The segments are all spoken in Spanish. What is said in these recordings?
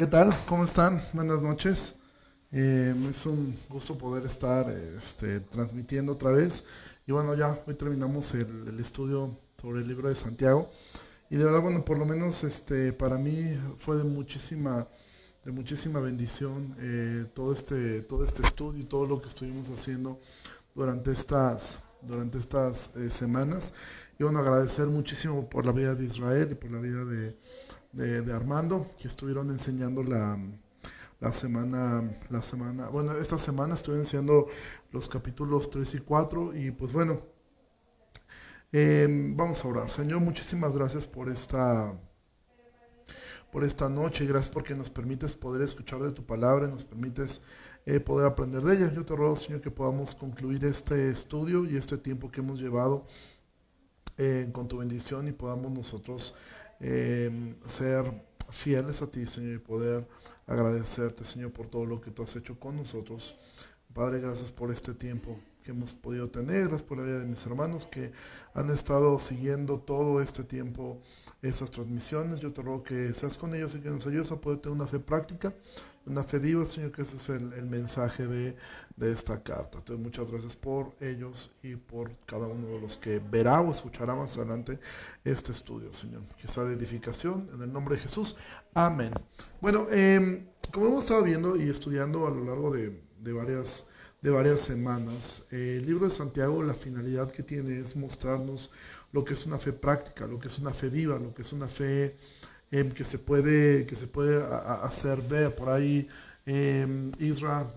¿qué tal? ¿Cómo están? Buenas noches. Eh, es un gusto poder estar este, transmitiendo otra vez. Y bueno, ya hoy terminamos el, el, estudio sobre el libro de Santiago. Y de verdad, bueno, por lo menos este, para mí fue de muchísima, de muchísima bendición eh, todo, este, todo este estudio y todo lo que estuvimos haciendo durante estas, durante estas eh, semanas. Y bueno, agradecer muchísimo por la vida de Israel y por la vida de, de, Armando, que estuvieron enseñando la, la semana, la semana, bueno, esta semana estoy enseñando los capítulos 3 y 4 y pues bueno, eh, vamos a orar. Señor, muchísimas gracias por esta, por esta noche, gracias porque nos permites poder escuchar de tu palabra, nos permites eh, poder aprender de ella. Yo te ruego, Señor, que podamos concluir este estudio y este tiempo que hemos llevado eh, con tu bendición y podamos nosotros eh, ser fieles a ti, Señor, y poder agradecerte, Señor, por todo lo que tú has hecho con nosotros. Padre, gracias por este tiempo que hemos podido tener, gracias por la vida de mis hermanos que han estado siguiendo todo este tiempo estas transmisiones. Yo te ruego que seas con ellos y que nos ayudes a poder tener una fe práctica, una fe viva, Señor, que ese es el, mensaje de, de, esta carta. Entonces, muchas gracias por ellos y por cada uno de los que verá o escuchará más adelante este estudio, Señor. Que sea de edificación, en el nombre de Jesús. Amén. Bueno, eh, como hemos estado viendo y estudiando a lo largo de, de varias de varias semanas. Eh, el libro de Santiago, la finalidad que tiene es mostrarnos lo que es una fe práctica, lo que es una fe viva, lo que es una fe eh, que se puede, que se puede hacer ver. Por ahí eh, Isra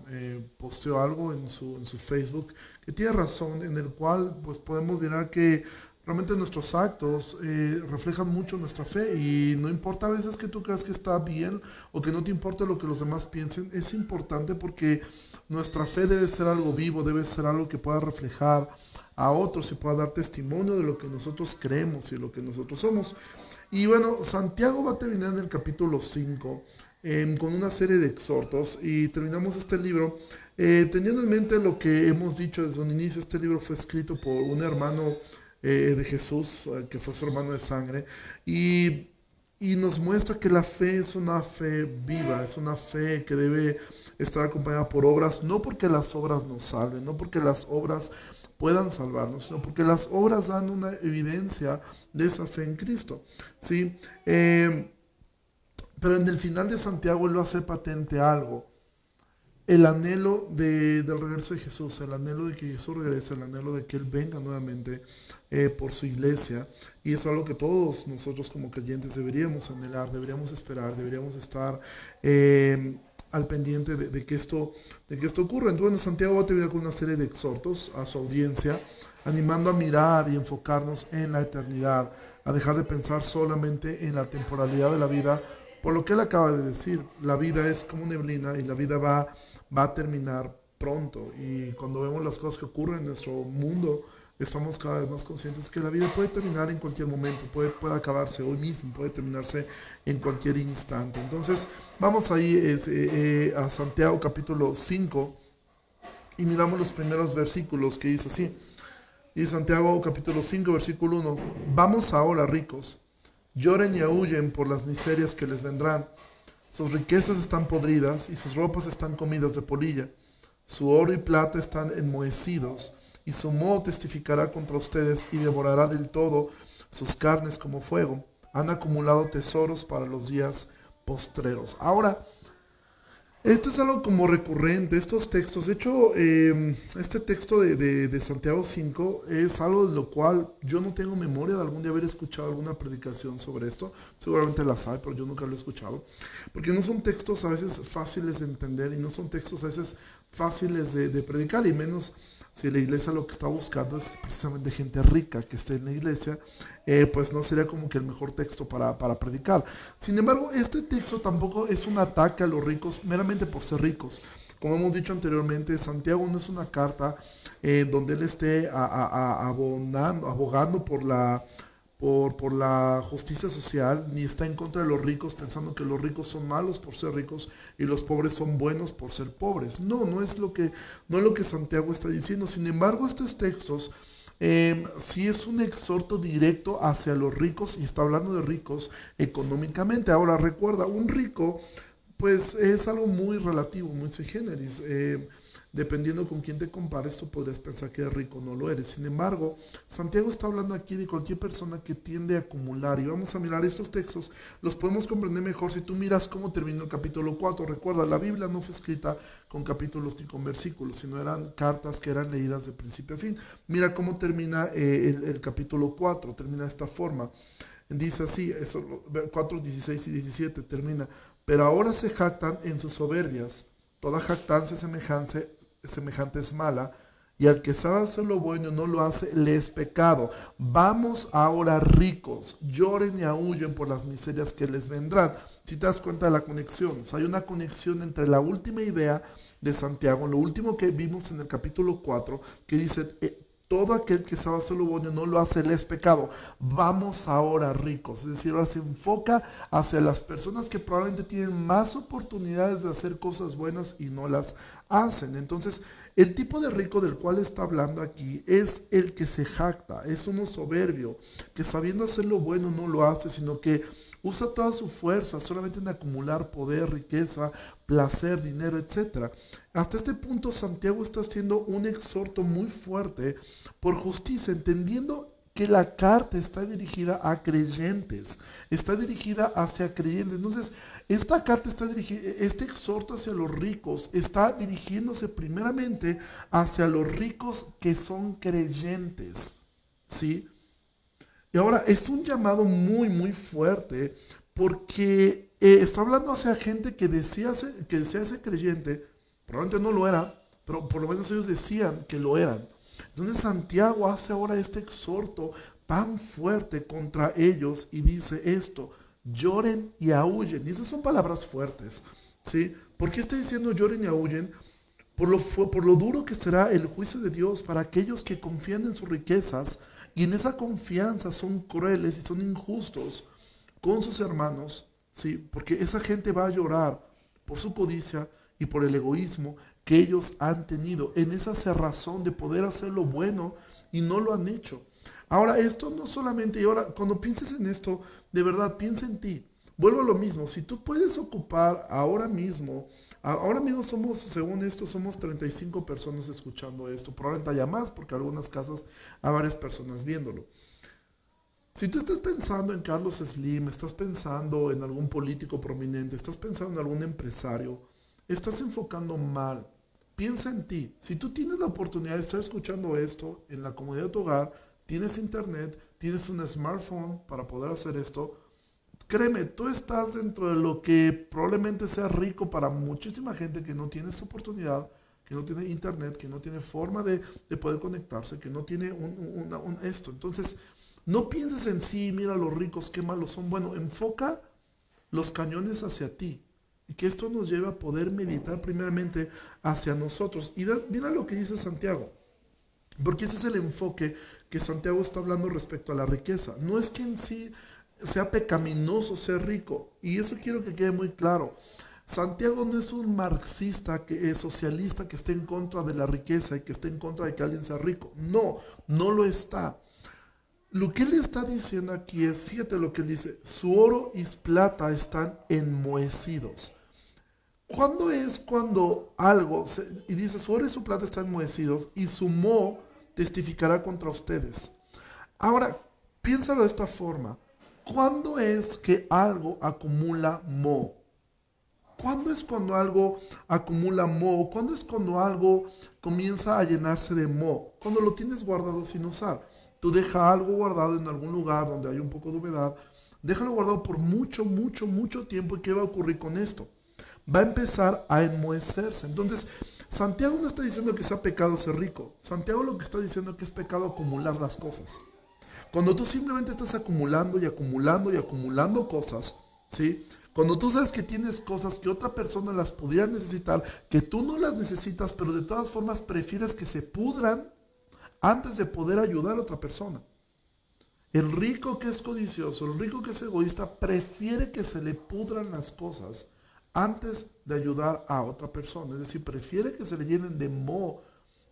posteó algo en su, en su Facebook que tiene razón, en el cual pues podemos mirar que realmente nuestros actos eh, reflejan mucho nuestra fe y no importa a veces que tú creas que está bien o que no te importa lo que los demás piensen, es importante porque nuestra fe debe ser algo vivo, debe ser algo que pueda reflejar a otros y pueda dar testimonio de lo que nosotros creemos y lo que nosotros somos. Y bueno, Santiago va a terminar en el capítulo 5 eh, con una serie de exhortos y terminamos este libro eh, teniendo en mente lo que hemos dicho desde un inicio. Este libro fue escrito por un hermano eh, de Jesús, que fue su hermano de sangre, y, y nos muestra que la fe es una fe viva, es una fe que debe estar acompañada por obras, no porque las obras nos salven, no porque las obras puedan salvarnos, sino porque las obras dan una evidencia de esa fe en Cristo. ¿sí? Eh, pero en el final de Santiago él va a hacer patente algo. El anhelo de, del regreso de Jesús, el anhelo de que Jesús regrese, el anhelo de que Él venga nuevamente eh, por su iglesia. Y es algo que todos nosotros como creyentes deberíamos anhelar, deberíamos esperar, deberíamos estar... Eh, al pendiente de, que esto, de que esto ocurra. Entonces Santiago va a terminar con una serie de exhortos a su audiencia, animando a mirar y enfocarnos en la eternidad, a dejar de pensar solamente en la temporalidad de la vida, por lo que él acaba de decir, la vida es como neblina y la vida va, va a terminar pronto. Y cuando vemos las cosas que ocurren en nuestro mundo, estamos cada vez más conscientes que la vida puede terminar en cualquier momento, puede, puede acabarse hoy mismo, puede terminarse en cualquier instante. Entonces, vamos ahí eh, eh, a Santiago capítulo 5 y miramos los primeros versículos que dice así. Y Santiago capítulo 5, versículo 1, vamos ahora ricos, lloren y aúllen por las miserias que les vendrán. Sus riquezas están podridas y sus ropas están comidas de polilla. Su oro y plata están enmohecidos y su moho testificará contra ustedes y devorará del todo sus carnes como fuego. Han acumulado tesoros para los días postreros. Ahora, esto es algo como recurrente, estos textos. De hecho, eh, este texto de, de, Santiago 5 es algo de lo cual yo no tengo memoria de algún día haber escuchado alguna predicación sobre esto. Seguramente las hay, pero yo nunca lo he escuchado. Porque no son textos a veces fáciles de entender y no son textos a veces fáciles de predicar y menos si la iglesia lo que está buscando es precisamente gente rica que esté en la iglesia, eh, pues no sería como que el mejor texto para, para, predicar. Sin embargo, este texto tampoco es un ataque a los ricos meramente por ser ricos. Como hemos dicho anteriormente, Santiago no es una carta eh, donde él esté a, abonando, abogando por la por, la justicia social, ni está en contra de los ricos pensando que los ricos son malos por ser ricos y los pobres son buenos por ser pobres. No, no es lo que, no es lo que Santiago está diciendo. Sin embargo, estos textos eh, sí es un exhorto directo hacia los ricos y está hablando de ricos económicamente. Ahora recuerda, un rico pues es algo muy relativo, muy sui generis. Eh, dependiendo con quién te compares, tú podrías pensar que eres rico, no lo eres. Sin embargo, Santiago está hablando aquí de cualquier persona que tiende a acumular. Y vamos a mirar estos textos, los podemos comprender mejor si tú miras cómo terminó el capítulo 4. Recuerda, la Biblia no fue escrita con capítulos ni con versículos, sino eran cartas que eran leídas de principio a fin. Mira cómo termina eh, el, capítulo 4, termina de esta forma. Dice así, eso, 4, 16 y 17 termina. Pero ahora se jactan en sus soberbias. Toda jactancia semejante, semejante es mala, y al que sabe hacer lo bueno no lo hace, le es pecado. Vamos ahora ricos, lloren y aúllen por las miserias que les vendrán. Si te das cuenta de la conexión, hay una conexión entre la última idea de Santiago, lo último que vimos en el capítulo 4, que dice, eh, todo aquel que sabe hacer lo bueno no lo hace, es pecado. Vamos ahora ricos. Es decir, ahora se enfoca hacia las personas que probablemente tienen más oportunidades de hacer cosas buenas y no las hacen. Entonces, el tipo de rico del cual está hablando aquí es el que se jacta, es uno soberbio, que sabiendo hacer lo bueno no lo hace, sino que usa toda su fuerza solamente en acumular poder, riqueza, placer, dinero, etc. Hasta este punto Santiago está haciendo un exhorto muy fuerte por justicia, entendiendo que la carta está dirigida a creyentes, está dirigida hacia creyentes. Entonces, esta carta está dirigida, este exhorto hacia los ricos está dirigiéndose primeramente hacia los ricos que son creyentes, ¿sí? Y ahora es un llamado muy, muy fuerte porque eh, está hablando hacia gente que decía, que desea ser creyente, probablemente no lo era, pero por lo menos ellos decían que lo eran. Entonces Santiago hace ahora este exhorto tan fuerte contra ellos y dice esto, lloren y aúllen. Y esas son palabras fuertes, ¿sí? ¿Por qué está diciendo lloren y aúllen? Por lo, por lo duro que será el juicio de Dios para aquellos que confían en sus riquezas y en esa confianza son crueles y son injustos con sus hermanos, ¿sí? Porque esa gente va a llorar por su codicia y por el egoísmo que ellos han tenido, en esa cerrazón de poder hacer lo bueno y no lo han hecho. Ahora, esto no solamente, y ahora cuando pienses en esto, de verdad, piensa en ti. Vuelvo a lo mismo, si tú puedes ocupar ahora mismo Ahora mismo somos, según esto, somos 35 personas escuchando esto. Probablemente haya más porque algunas casas hay varias personas viéndolo. Si tú estás pensando en Carlos Slim, estás pensando en algún político prominente, estás pensando en algún empresario, estás enfocando mal. Piensa en ti. Si tú tienes la oportunidad de estar escuchando esto en la comodidad de tu hogar, tienes internet, tienes un smartphone para poder hacer esto, Créeme, tú estás dentro de lo que probablemente sea rico para muchísima gente que no tiene esa oportunidad, que no tiene internet, que no tiene forma de, poder conectarse, que no tiene un, esto. Entonces, no pienses en sí, mira los ricos, qué malos son. Bueno, enfoca los cañones hacia ti. Y que esto nos lleve a poder meditar primeramente hacia nosotros. Y mira lo que dice Santiago. Porque ese es el enfoque que Santiago está hablando respecto a la riqueza. No es que en sí sea pecaminoso ser rico. Y eso quiero que quede muy claro. Santiago no es un marxista que es socialista que esté en contra de la riqueza y que esté en contra de que alguien sea rico. No, no lo está. Lo que él está diciendo aquí es, fíjate lo que él dice, su oro y plata están enmohecidos. ¿Cuándo es cuando algo, y dice, su oro y su plata están enmohecidos y su mo testificará contra ustedes? Ahora, piénsalo de esta forma. ¿Cuándo es que algo acumula mo? ¿Cuándo es cuando algo acumula mo? ¿Cuándo es cuando algo comienza a llenarse de mo? Cuando lo tienes guardado sin usar. Tú deja algo guardado en algún lugar donde hay un poco de humedad. Déjalo guardado por mucho, mucho, mucho tiempo. ¿Y qué va a ocurrir con esto? Va a empezar a enmohecerse. Entonces, Santiago no está diciendo que sea pecado ser rico. Santiago lo que está diciendo es que es pecado acumular las cosas. Cuando tú simplemente estás acumulando y acumulando y acumulando cosas, ¿sí? Cuando tú sabes que tienes cosas que otra persona las pudiera necesitar, que tú no las necesitas, pero de todas formas prefieres que se pudran antes de poder ayudar a otra persona. El rico que es codicioso, el rico que es egoísta, prefiere que se le pudran las cosas antes de ayudar a otra persona. Es decir, prefiere que se le llenen de moho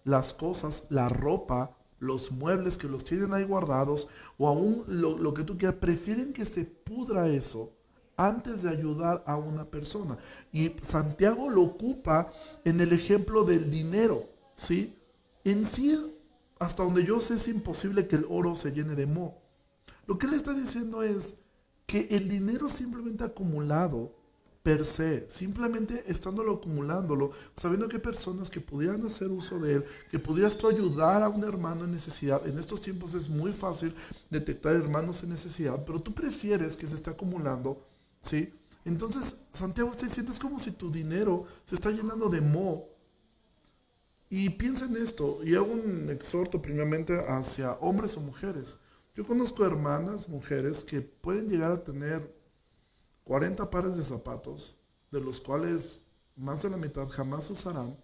las cosas, la ropa, los muebles que los tienen ahí guardados o aún lo, que tú quieras, prefieren que se pudra eso antes de ayudar a una persona. Y Santiago lo ocupa en el ejemplo del dinero, ¿sí? En sí, hasta donde yo sé, es imposible que el oro se llene de moho. Lo que él está diciendo es que el dinero simplemente acumulado per se, simplemente estándolo acumulándolo, sabiendo que hay personas que pudieran hacer uso de él, que pudieras tú ayudar a un hermano en necesidad. En estos tiempos es muy fácil detectar hermanos en necesidad, pero tú prefieres que se esté acumulando, ¿sí? Entonces, Santiago está diciendo, es como si tu dinero se está llenando de mo. Y piensa en esto, y hago un exhorto primeramente hacia hombres o mujeres. Yo conozco hermanas, mujeres, que pueden llegar a tener 40 pares de zapatos, de los cuales más de la mitad jamás usarán.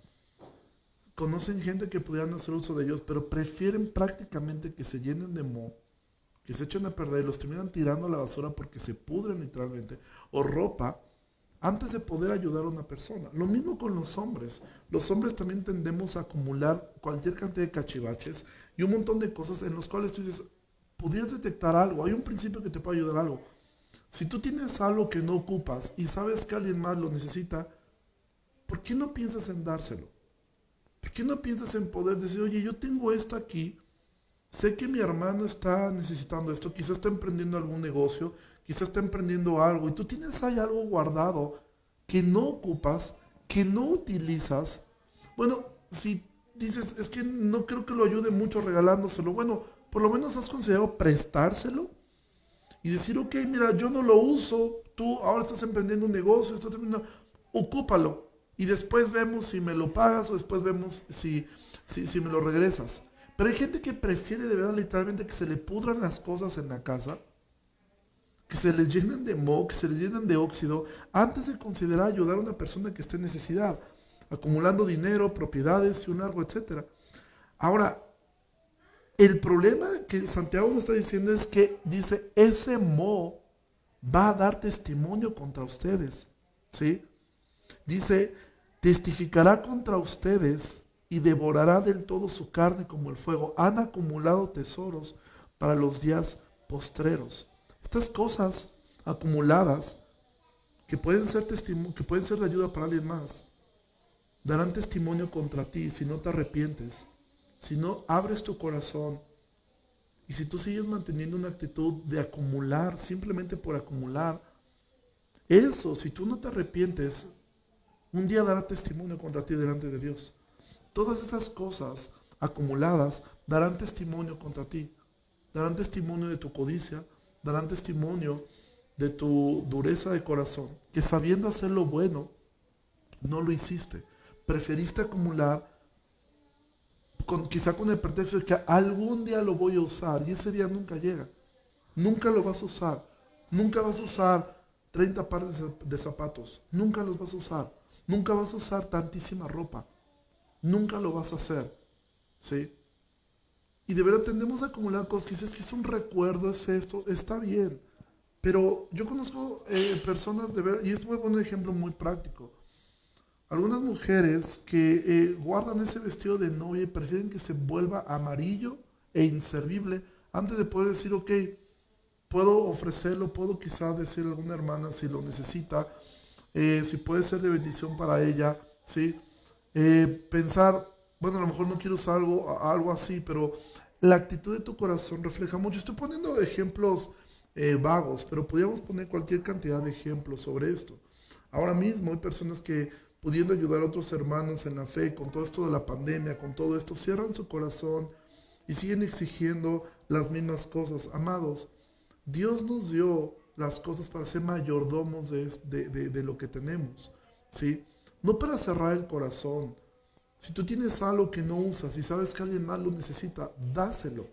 Conocen gente que pudieran hacer uso de ellos, pero prefieren prácticamente que se llenen de moho, que se echen a perder y los terminan tirando a la basura porque se pudren literalmente, o ropa, antes de poder ayudar a una persona. Lo mismo con los hombres. Los hombres también tendemos a acumular cualquier cantidad de cachivaches y un montón de cosas en los cuales tú dices, pudieras detectar algo, hay un principio que te puede ayudar algo si tú tienes algo que no ocupas y sabes que alguien más lo necesita, ¿por qué no piensas en dárselo? ¿Por qué no piensas en poder decir, oye, yo tengo esto aquí, sé que mi hermano está necesitando esto, quizás está emprendiendo algún negocio, quizás está emprendiendo algo, y tú tienes ahí algo guardado que no ocupas, que no utilizas? Bueno, si dices, es que no creo que lo ayude mucho regalándoselo, bueno, por lo menos has considerado prestárselo y decir, ok, mira, yo no lo uso, tú ahora estás emprendiendo un negocio, estás emprendiendo, ocúpalo. Y después vemos si me lo pagas o después vemos si, si, me lo regresas. Pero hay gente que prefiere de verdad literalmente que se le pudran las cosas en la casa, que se les llenen de moho, que se les llenen de óxido, antes de considerar ayudar a una persona que esté en necesidad, acumulando dinero, propiedades y un largo, etc. Ahora, el problema que Santiago nos está diciendo es que dice, ese mo va a dar testimonio contra ustedes. ¿Sí? Dice, testificará contra ustedes y devorará del todo su carne como el fuego. Han acumulado tesoros para los días postreros. Estas cosas acumuladas que pueden ser que pueden ser de ayuda para alguien más, darán testimonio contra ti si no te arrepientes si no abres tu corazón y si tú sigues manteniendo una actitud de acumular, simplemente por acumular, eso, si tú no te arrepientes, un día dará testimonio contra ti delante de Dios. Todas esas cosas acumuladas darán testimonio contra ti. Darán testimonio de tu codicia, darán testimonio de tu dureza de corazón, que sabiendo hacer lo bueno, no lo hiciste. Preferiste acumular quizá con el pretexto de que algún día lo voy a usar y ese día nunca llega. Nunca lo vas a usar. Nunca vas a usar 30 pares de zapatos. Nunca los vas a usar. Nunca vas a usar tantísima ropa. Nunca lo vas a hacer. ¿Sí? Y de verdad tendemos a acumular cosas que dices que es un recuerdo, es esto, está bien. Pero yo conozco eh, personas de verdad, y esto poner un ejemplo muy práctico algunas mujeres que eh, guardan ese vestido de novia y prefieren que se vuelva amarillo e inservible antes de poder decir, ok, puedo ofrecerlo, puedo quizás decir a alguna hermana si lo necesita, eh, si puede ser de bendición para ella, ¿sí? Eh, pensar, bueno, a lo mejor no quiero usar algo, algo así, pero la actitud de tu corazón refleja mucho. Estoy poniendo ejemplos vagos, pero podríamos poner cualquier cantidad de ejemplos sobre esto. Ahora mismo hay personas que pudiendo ayudar a otros hermanos en la fe, con todo esto de la pandemia, con todo esto, cierran su corazón y siguen exigiendo las mismas cosas. Amados, Dios nos dio las cosas para ser mayordomos de, lo que tenemos, ¿sí? No para cerrar el corazón. Si tú tienes algo que no usas y sabes que alguien más lo necesita, dáselo.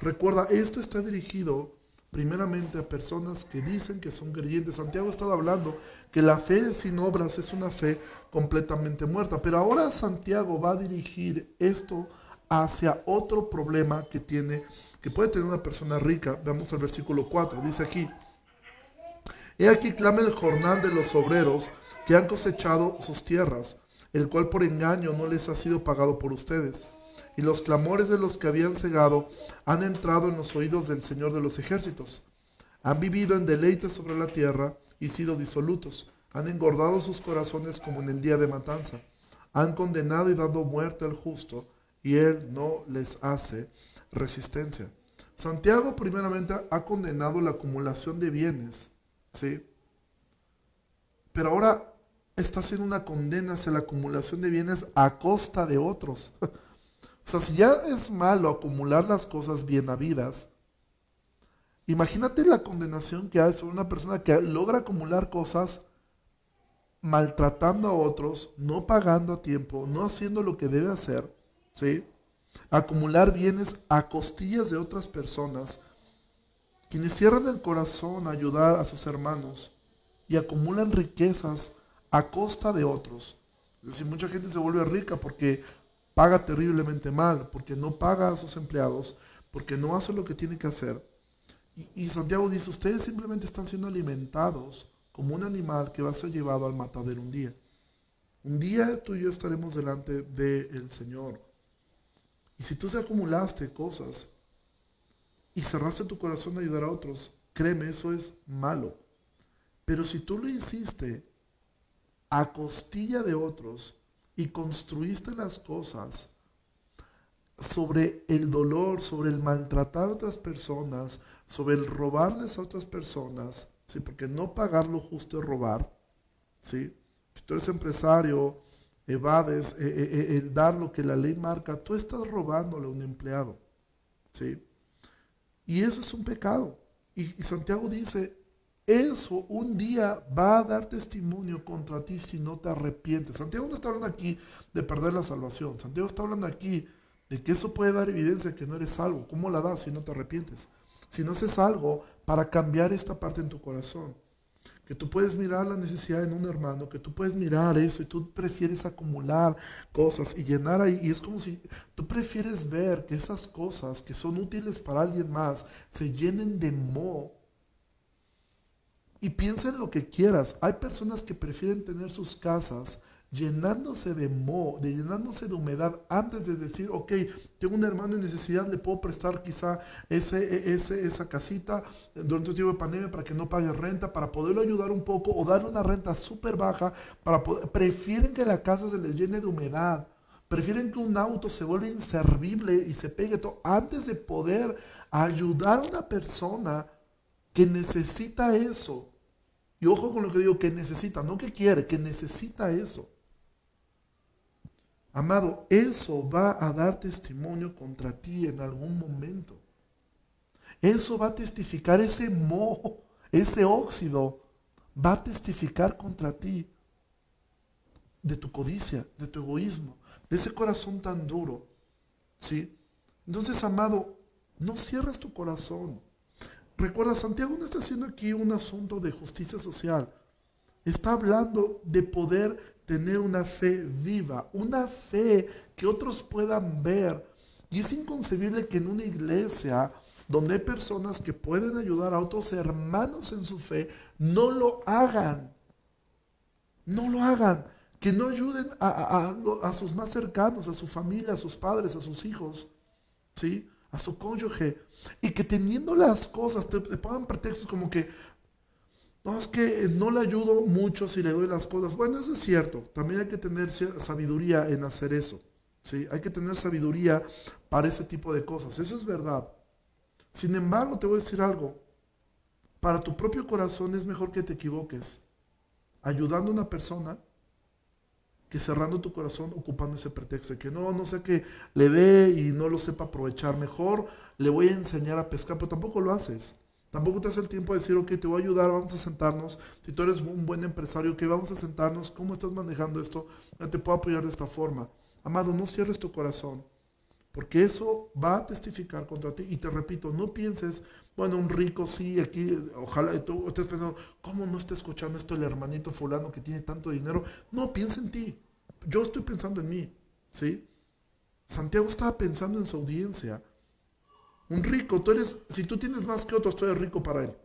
Recuerda, esto está dirigido primeramente a personas que dicen que son creyentes. Santiago estaba hablando que la fe sin obras es una fe completamente muerta. Pero ahora Santiago va a dirigir esto hacia otro problema que tiene, que puede tener una persona rica. Veamos el versículo 4. Dice aquí, He aquí clama el jornal de los obreros que han cosechado sus tierras, el cual por engaño no les ha sido pagado por ustedes y los clamores de los que habían cegado han entrado en los oídos del Señor de los ejércitos. Han vivido en deleite sobre la tierra y sido disolutos. Han engordado sus corazones como en el día de matanza. Han condenado y dado muerte al justo, y él no les hace resistencia. Santiago primeramente ha condenado la acumulación de bienes, ¿sí? Pero ahora está haciendo una condena hacia la acumulación de bienes a costa de otros. o sea, si ya es malo acumular las cosas bien habidas, imagínate la condenación que hay sobre una persona que logra acumular cosas maltratando a otros, no pagando a tiempo, no haciendo lo que debe hacer, ¿sí? Acumular bienes a costillas de otras personas, quienes cierran el corazón a ayudar a sus hermanos y acumulan riquezas a costa de otros. Es decir, mucha gente se vuelve rica porque paga terriblemente mal, porque no paga a sus empleados, porque no hace lo que tiene que hacer. Y, Santiago dice, ustedes simplemente están siendo alimentados como un animal que va a ser llevado al matadero un día. Un día tú y yo estaremos delante del Señor. Y si tú se acumulaste cosas y cerraste tu corazón a ayudar a otros, créeme, eso es malo. Pero si tú lo hiciste a costilla de otros y construiste las cosas sobre el dolor, sobre el maltratar a otras personas, sobre el robarles a otras personas, ¿sí? porque no pagar lo justo es robar. ¿sí? Si tú eres empresario, evades eh, eh, eh, el dar lo que la ley marca, tú estás robándole a un empleado. ¿sí? Y eso es un pecado. y Santiago dice, eso un día va a dar testimonio contra ti si no te arrepientes. Santiago no está hablando aquí de perder la salvación. Santiago está hablando aquí de que eso puede dar evidencia de que no eres salvo. ¿Cómo la das si no te arrepientes? Si no haces algo para cambiar esta parte en tu corazón. Que tú puedes mirar la necesidad en un hermano, que tú puedes mirar eso y tú prefieres acumular cosas y llenar ahí. Y es como si tú prefieres ver que esas cosas que son útiles para alguien más se llenen de moho y piensa en lo que quieras. Hay personas que prefieren tener sus casas llenándose de moho, de llenándose de humedad antes de decir, ok, tengo un hermano en necesidad, le puedo prestar quizá ese, e, ese, esa casita durante un tiempo de pandemia para que no pague renta, para poderlo ayudar un poco o darle una renta súper baja, para prefieren que la casa se les llene de humedad. Prefieren que un auto se vuelva inservible y se pegue todo antes de poder ayudar a una persona que necesita eso. Y ojo con lo que digo, que necesita, no que quiere, que necesita eso. Amado, eso va a dar testimonio contra ti en algún momento. Eso va a testificar, ese moho, ese óxido, va a testificar contra ti de tu codicia, de tu egoísmo, de ese corazón tan duro. ¿Sí? Entonces, amado, no cierres tu corazón. Recuerda, Santiago no está haciendo aquí un asunto de justicia social. Está hablando de poder tener una fe viva, una fe que otros puedan ver. Y es inconcebible que en una iglesia donde hay personas que pueden ayudar a otros hermanos en su fe, no lo hagan. No lo hagan. Que no ayuden a, a sus más cercanos, a su familia, a sus padres, a sus hijos. ¿Sí? a su cónyuge. Y que teniendo las cosas, te, pongan pretextos como que, no, es que no le ayudo mucho si le doy las cosas. Bueno, eso es cierto. También hay que tener sabiduría en hacer eso. ¿sí? Hay que tener sabiduría para ese tipo de cosas. Eso es verdad. Sin embargo, te voy a decir algo. Para tu propio corazón es mejor que te equivoques. Ayudando a una persona que cerrando tu corazón ocupando ese pretexto de que no, no sé qué le dé y no lo sepa aprovechar mejor, le voy a enseñar a pescar, pero tampoco lo haces. Tampoco te hace el tiempo de decir, ok, te voy a ayudar, vamos a sentarnos. Si tú eres un buen empresario, que vamos a sentarnos, ¿cómo estás manejando esto? te puedo apoyar de esta forma. Amado, no cierres tu corazón, porque eso va a testificar contra ti. Y te repito, no pienses, bueno, un rico sí, aquí, ojalá tú estés pensando, ¿cómo no está escuchando esto el hermanito fulano que tiene tanto dinero? No, piensa en ti. Yo estoy pensando en mí, ¿sí? Santiago estaba pensando en su audiencia. Un rico, tú eres, si tú tienes más que otros, tú eres rico para él.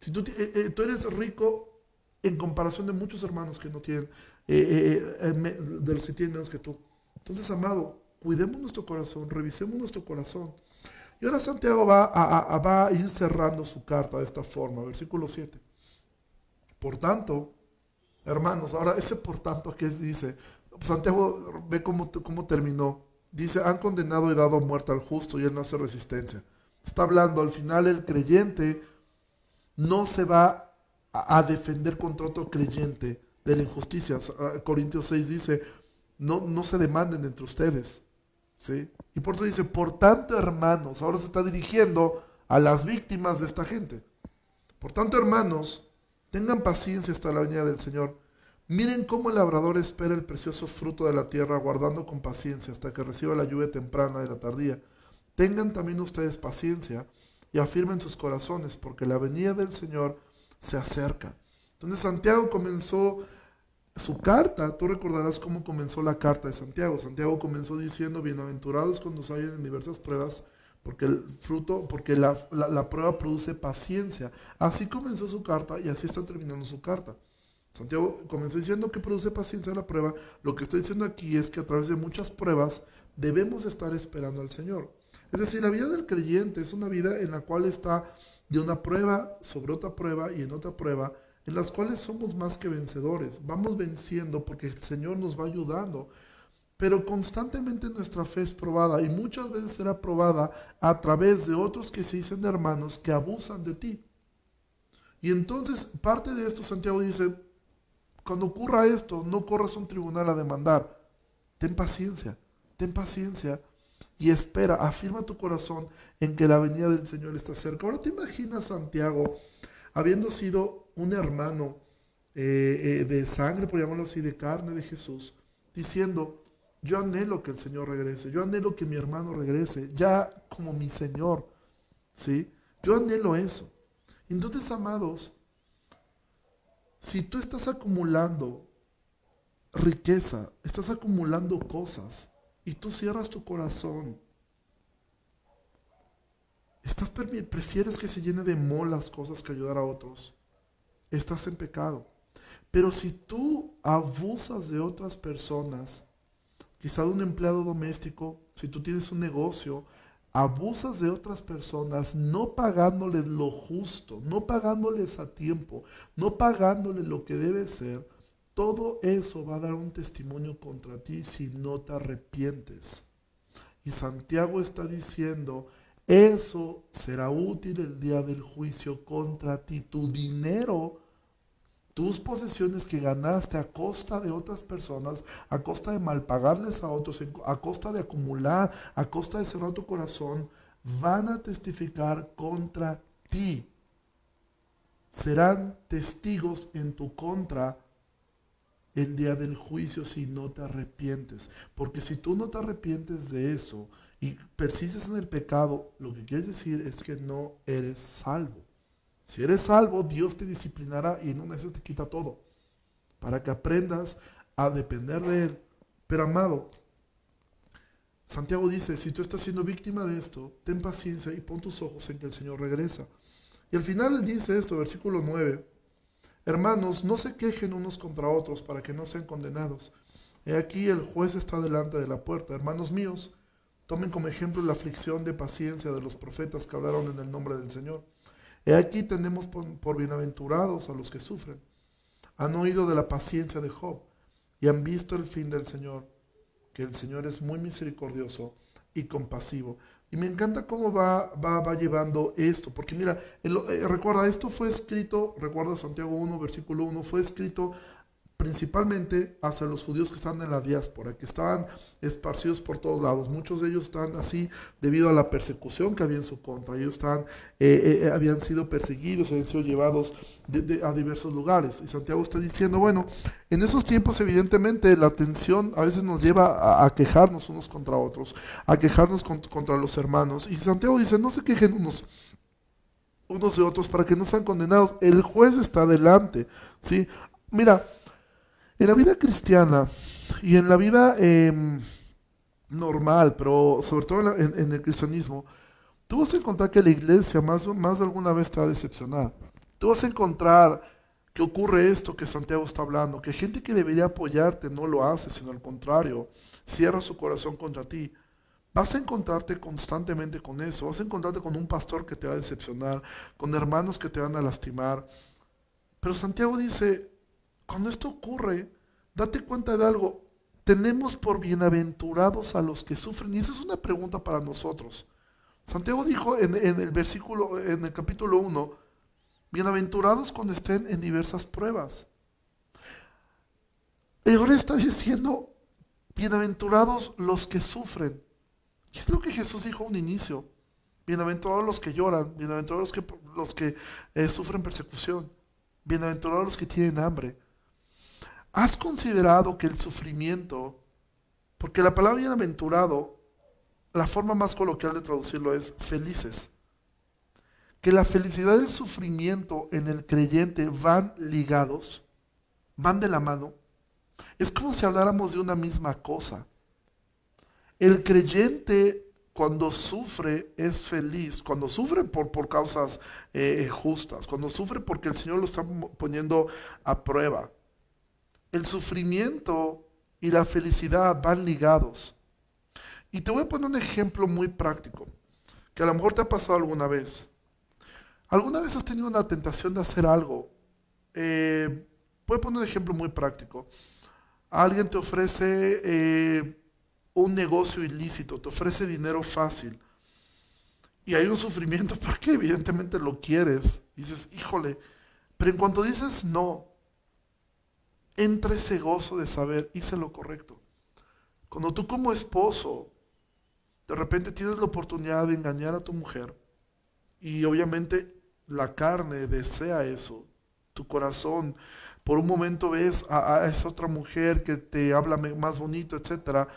Si tú, eh, eh, tú eres rico en comparación de muchos hermanos que no tienen, eh, de los que tienen menos que tú. Entonces, amado, cuidemos nuestro corazón, revisemos nuestro corazón y ahora Santiago va a, ir cerrando su carta de esta forma, versículo 7. Por tanto, hermanos, ahora ese por tanto que dice, Santiago ve cómo, cómo terminó. Dice, han condenado y dado muerte al justo y él no hace resistencia. Está hablando, al final el creyente no se va a, defender contra otro creyente de la injusticia. Ah, Corintios 6 dice, no, no se demanden entre ustedes. ¿sí? Y por eso dice, por tanto hermanos, ahora se está dirigiendo a las víctimas de esta gente. Por tanto hermanos, tengan paciencia hasta la venida del Señor. Miren cómo el labrador espera el precioso fruto de la tierra, guardando con paciencia hasta que reciba la lluvia temprana de la tardía. Tengan también ustedes paciencia y afirmen sus corazones, porque la venida del Señor se acerca. Entonces Santiago comenzó su carta, tú recordarás cómo comenzó la carta de Santiago. Santiago comenzó diciendo, bienaventurados cuando se en diversas pruebas, porque el fruto, porque la, la, prueba produce paciencia. Así comenzó su carta y así está terminando su carta. Santiago comenzó diciendo que produce paciencia la prueba. Lo que estoy diciendo aquí es que a través de muchas pruebas debemos estar esperando al Señor. Es decir, la vida del creyente es una vida en la cual está de una prueba sobre otra prueba y en otra prueba, en las cuales somos más que vencedores. Vamos venciendo porque el Señor nos va ayudando. Pero constantemente nuestra fe es probada y muchas veces será probada a través de otros que se dicen hermanos que abusan de ti. Y entonces parte de esto Santiago dice, cuando ocurra esto, no corras a un tribunal a demandar. Ten paciencia, ten paciencia y espera, afirma tu corazón en que la venida del Señor está cerca. Ahora te imaginas Santiago habiendo sido un hermano eh, eh, de sangre, por llamarlo así, de carne de Jesús, diciendo, yo anhelo que el Señor regrese, yo anhelo que mi hermano regrese, ya como mi Señor, ¿sí? Yo anhelo eso. Entonces, amados, si tú estás acumulando riqueza, estás acumulando cosas, y tú cierras tu corazón, estás prefieres que se llene de molas cosas que ayudar a otros, estás en pecado. Pero si tú abusas de otras personas, quizá de un empleado doméstico, si tú tienes un negocio, abusas de otras personas no pagándoles lo justo, no pagándoles a tiempo, no pagándoles lo que debe ser, todo eso va a dar un testimonio contra ti si no te arrepientes. Y Santiago está diciendo, eso será útil el día del juicio contra ti. Tu dinero, tus posesiones que ganaste a costa de otras personas, a costa de malpagarles a otros, a costa de acumular, a costa de cerrar tu corazón, van a testificar contra ti. Serán testigos en tu contra el día del juicio si no te arrepientes. Porque si tú no te arrepientes de eso y persistes en el pecado, lo que quiere decir es que no eres salvo. Si eres salvo, Dios te disciplinará y en una vez te quita todo. Para que aprendas a depender de Él. Pero amado, Santiago dice, si tú estás siendo víctima de esto, ten paciencia y pon tus ojos en que el Señor regresa. Y al final dice esto, versículo 9, Hermanos, no se quejen unos contra otros para que no sean condenados. He aquí el juez está delante de la puerta. Hermanos míos, tomen como ejemplo la aflicción de paciencia de los profetas que hablaron en el nombre del Señor. He aquí tenemos por, bienaventurados a los que sufren. Han oído de la paciencia de Job y han visto el fin del Señor, que el Señor es muy misericordioso y compasivo. Y me encanta cómo va, va, va llevando esto, porque mira, eh, recuerda, esto fue escrito, recuerda Santiago 1, versículo 1, fue escrito principalmente hacia los judíos que estaban en la diáspora, que estaban esparcidos por todos lados. Muchos de ellos estaban así debido a la persecución que había en su contra. Ellos estaban, eh, eh, habían sido perseguidos, habían sido llevados a diversos lugares. Y Santiago está diciendo, bueno, en esos tiempos evidentemente la tensión a veces nos lleva a, quejarnos unos contra otros, a quejarnos contra los hermanos. Y Santiago dice, no se quejen unos unos de otros para que no sean condenados. El juez está delante, ¿sí? Mira, en la vida cristiana y en la vida em, normal, pero sobre todo en, el cristianismo, tú vas a encontrar que la iglesia más, más de alguna vez te va a decepcionar. Tú vas a encontrar que ocurre esto que Santiago está hablando, que gente que debería apoyarte no lo hace, sino al contrario, cierra su corazón contra ti. Vas a encontrarte constantemente con eso, vas a encontrarte con un pastor que te va a decepcionar, con hermanos que te van a lastimar, Pero Santiago dice, cuando esto ocurre, date cuenta de algo, tenemos por bienaventurados a los que sufren. Y esa es una pregunta para nosotros. Santiago dijo en, el versículo, en el capítulo 1, bienaventurados cuando estén en diversas pruebas. Y ahora está diciendo, bienaventurados los que sufren. ¿Qué es lo que Jesús dijo a un inicio? Bienaventurados los que lloran, bienaventurados los que, los que eh, sufren persecución, bienaventurados los que tienen hambre. ¿Has considerado que el sufrimiento, porque la palabra bienaventurado, la forma más coloquial de traducirlo es felices, que la felicidad y el sufrimiento en el creyente van ligados, van de la mano? Es como si habláramos de una misma cosa. El creyente cuando sufre es feliz, cuando sufre por, por causas eh, justas, cuando sufre porque el Señor lo está poniendo a prueba. El sufrimiento y la felicidad van ligados. Y te voy a poner un ejemplo muy práctico, que a lo mejor te ha pasado alguna vez. ¿Alguna vez has tenido una tentación de hacer algo? Eh, voy a poner un ejemplo muy práctico. Alguien te ofrece eh, un negocio ilícito, te ofrece dinero fácil. Y hay un sufrimiento porque evidentemente lo quieres. Dices, híjole, pero en cuanto dices no, entra ese gozo de saber, hice lo correcto. Cuando tú como esposo, de repente tienes la oportunidad de engañar a tu mujer, y obviamente la carne desea eso, tu corazón, por un momento ves a, a esa otra mujer que te habla más bonito, etcétera,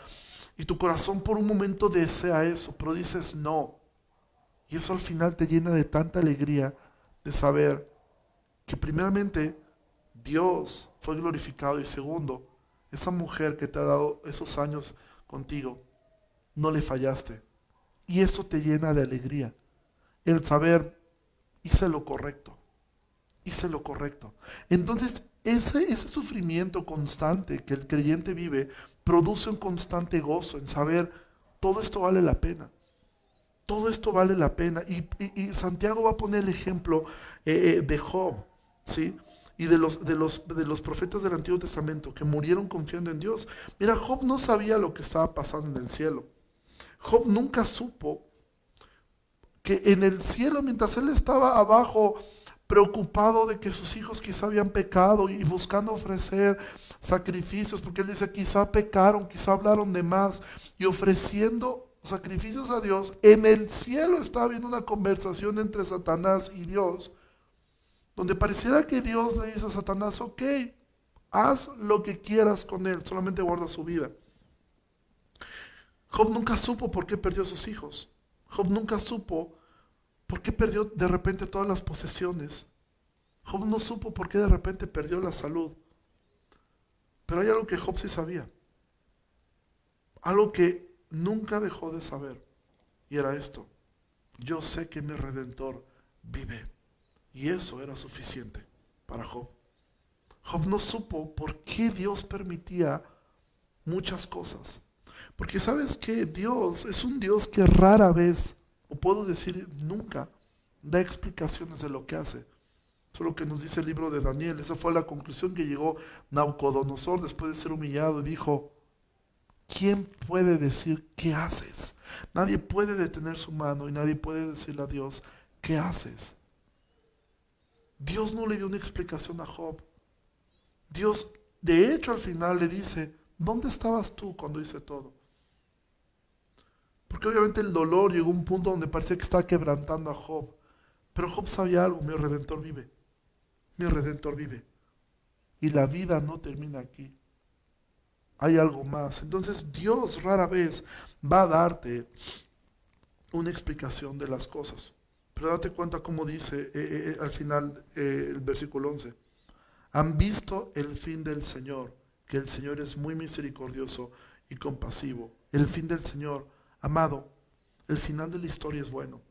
y tu corazón por un momento desea eso, pero dices no. Y eso al final te llena de tanta alegría de saber que primeramente Dios fue glorificado y segundo, esa mujer que te ha dado esos años contigo, no le fallaste. Y eso te llena de alegría. El saber, hice lo correcto. Hice lo correcto. Entonces, ese, ese sufrimiento constante que el creyente vive produce un constante gozo en saber, todo esto vale la pena. Todo esto vale la pena. Y, Santiago va a poner el ejemplo eh, eh, de Job, ¿sí? Y de los, de, los, de los profetas del Antiguo Testamento que murieron confiando en Dios. Mira, Job no sabía lo que estaba pasando en el cielo. Job nunca supo que en el cielo, mientras él estaba abajo, preocupado de que sus hijos quizá habían pecado y buscando ofrecer sacrificios, porque él dice, quizá pecaron, quizá hablaron de más, y ofreciendo sacrificios a Dios, en el cielo estaba habiendo una conversación entre Satanás y Dios, donde pareciera que Dios le dice a Satanás, ok, haz lo que quieras con él, solamente guarda su vida. Job nunca supo por qué perdió a sus hijos. Job nunca supo por qué perdió de repente todas las posesiones. Job no supo por qué de repente perdió la salud. Pero hay algo que Job sí sabía. Algo que nunca dejó de saber. Y era esto. Yo sé que mi redentor vive. Y eso era suficiente para Job. Job no supo por qué Dios permitía muchas cosas. Porque sabes que Dios es un Dios que rara vez, o puedo decir nunca, da explicaciones de lo que hace. Eso es lo que nos dice el libro de Daniel. Esa fue la conclusión que llegó Naucodonosor después de ser humillado y dijo, ¿quién puede decir qué haces? Nadie puede detener su mano y nadie puede decirle a Dios, ¿qué haces? Dios no le dio una explicación a Job. Dios, de hecho, al final le dice, ¿dónde estabas tú cuando hice todo? Porque obviamente el dolor llegó a un punto donde parecía que estaba quebrantando a Job. Pero Job sabía algo, mi redentor vive mi redentor vive. Y la vida no termina aquí. Hay algo más. Entonces Dios rara vez va a darte una explicación de las cosas. Pero date cuenta como dice eh, eh, eh, al final el versículo 11. Han visto el fin del Señor, que el Señor es muy misericordioso y compasivo. El fin del Señor, amado, el final de la historia es bueno.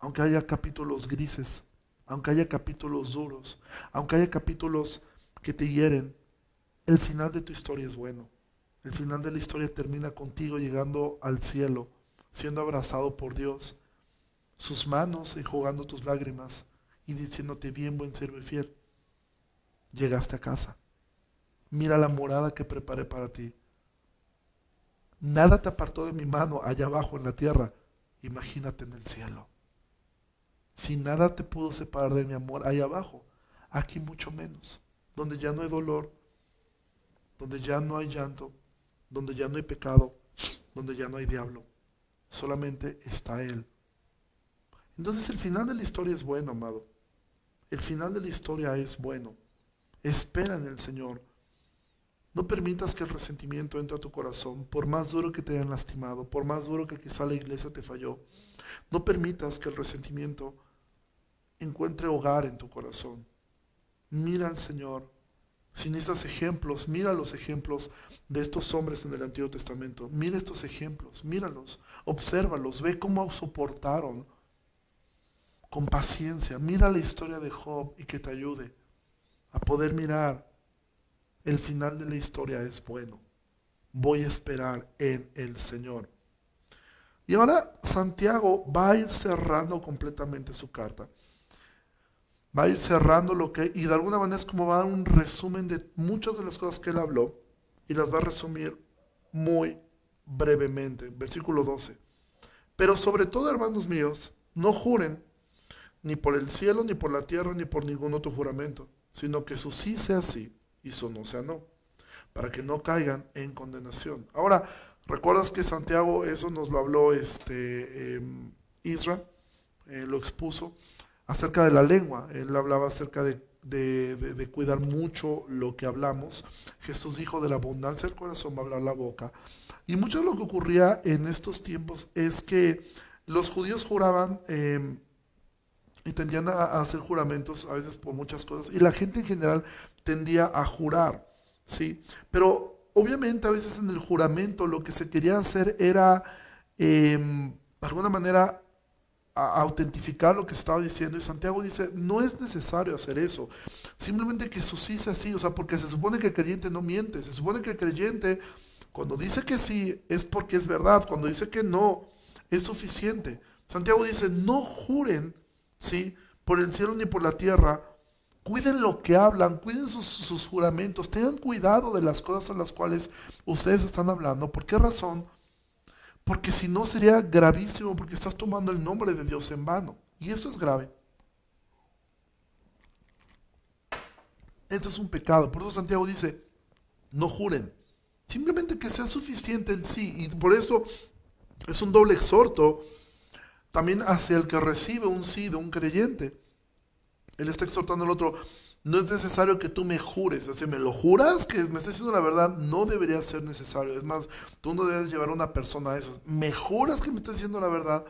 Aunque haya capítulos grises, aunque haya capítulos duros, aunque haya capítulos que te hieren, el final de tu historia es bueno. El final de la historia termina contigo llegando al cielo, siendo abrazado por Dios, sus manos enjugando tus lágrimas y diciéndote bien, buen siervo y fiel. llegaste a casa. Mira la morada que preparé para ti. Nada te apartó de mi mano allá abajo en la tierra. Imagínate en el cielo. Si nada te pudo separar de mi amor allá abajo, aquí mucho menos. Donde ya no hay dolor, donde ya no hay llanto, donde ya no hay pecado, donde ya no hay diablo. Solamente está Él. Entonces el final de la historia es bueno, amado. El final de la historia es bueno. Espera en el Señor. No permitas que el resentimiento entre a tu corazón, por más duro que te hayan lastimado, por más duro que quizá la iglesia te falló. No permitas que el resentimiento encuentre hogar en tu corazón. Mira al Señor. Si necesitas ejemplos, mira los ejemplos de estos hombres en el Antiguo Testamento. Mira estos ejemplos, míralos, obsérvalos, ve cómo soportaron con paciencia. Mira la historia de Job y que te ayude a poder mirar. El final de la historia es bueno. Voy a esperar en el Señor. Y ahora Santiago va a ir cerrando completamente su carta. Va a ir cerrando lo que, y de alguna manera es como va a dar un resumen de muchas de las cosas que él habló, y las va a resumir muy brevemente. Versículo 12. Pero sobre todo, hermanos míos, no juren ni por el cielo, ni por la tierra, ni por ningún otro juramento, sino que su sí sea sí y su no sea no, para que no caigan en condenación. Ahora, ¿recuerdas que Santiago eso nos lo habló este, em, Isra? Eh, lo expuso acerca de la lengua. Él hablaba acerca de, de, cuidar mucho lo que hablamos. Jesús dijo, de la abundancia del corazón va a hablar la boca. Y mucho de lo que ocurría en estos tiempos es que los judíos juraban... Eh, y tendían a, hacer juramentos a veces por muchas cosas. Y la gente en general tendía a jurar, ¿sí? Pero obviamente a veces en el juramento lo que se quería hacer era em, de alguna manera autentificar lo que estaba diciendo. Y Santiago dice, no es necesario hacer eso, simplemente que eso sí sea o sea, porque se supone que el creyente no miente, se supone que el creyente cuando dice que sí es porque es verdad, cuando dice que no es suficiente. Santiago dice, no juren ¿sí? Por el cielo ni por la tierra. Cuiden lo que hablan, cuiden sus, juramentos, tengan cuidado de las cosas a las cuales ustedes están hablando. ¿Por qué razón? Porque si no sería gravísimo porque estás tomando el nombre de Dios en vano. Y eso es grave. Esto es un pecado. Por eso Santiago dice, no juren. Simplemente que sea suficiente el sí. Y por esto es un doble exhorto también hacia el que recibe un sí de un creyente. Él está exhortando al otro, no es necesario que tú me jures, si me lo juras que me estás diciendo la verdad, no debería ser necesario. Es más, tú no debes llevar a una persona a eso. ¿Me juras que me estás diciendo la verdad?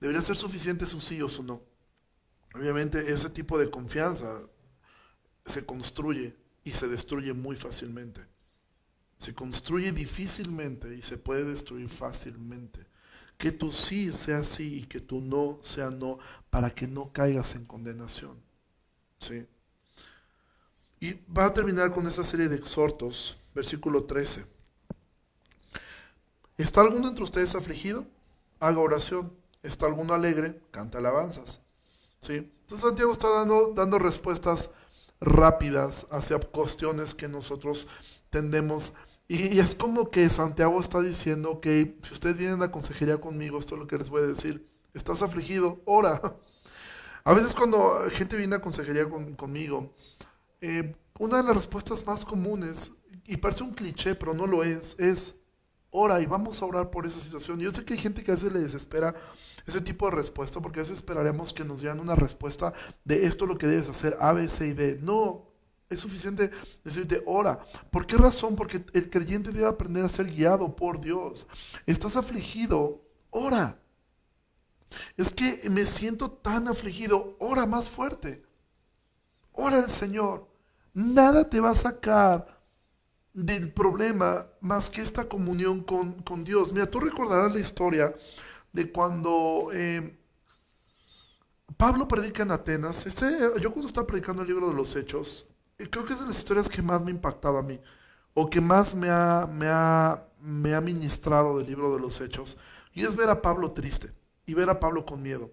Debería ser suficiente su sí o su no. Obviamente ese tipo de confianza se construye y se destruye muy fácilmente. Se construye difícilmente y se puede destruir fácilmente. Que tu sí sea sí y que tu no sea no, para que no caigas en condenación. ¿Sí? Y va a terminar con esa serie de exhortos, versículo 13. ¿Está alguno entre ustedes afligido? Haga oración. ¿Está alguno alegre? Canta alabanzas. ¿Sí? Entonces Santiago está dando, dando respuestas rápidas hacia cuestiones que nosotros tendemos y, es como que Santiago está diciendo que si ustedes vienen a consejería conmigo, esto es lo que les voy a decir. Estás afligido, ora. A veces cuando gente viene a consejería conmigo, eh, una de las respuestas más comunes, y parece un cliché, pero no lo es, es ora y vamos a orar por esa situación. Yo sé que hay gente que a veces le desespera ese tipo de respuesta, porque a veces esperaremos que nos digan una respuesta de esto lo que debes hacer, A, B, C y D. No, es suficiente decirte, ora. ¿Por qué razón? Porque el creyente debe aprender a ser guiado por Dios. Estás afligido, ora. Es que me siento tan afligido, ora más fuerte. Ora al Señor. Nada te va a sacar del problema más que esta comunión con, Dios. Mira, tú recordarás la historia de cuando eh, Pablo predica en Atenas. Este, yo cuando estaba predicando el libro de los Hechos, creo que es de las historias que más me ha impactado a mí, o que más me ha, me ha, me ha ministrado del libro de los Hechos, y es ver a Pablo triste y ver a Pablo con miedo.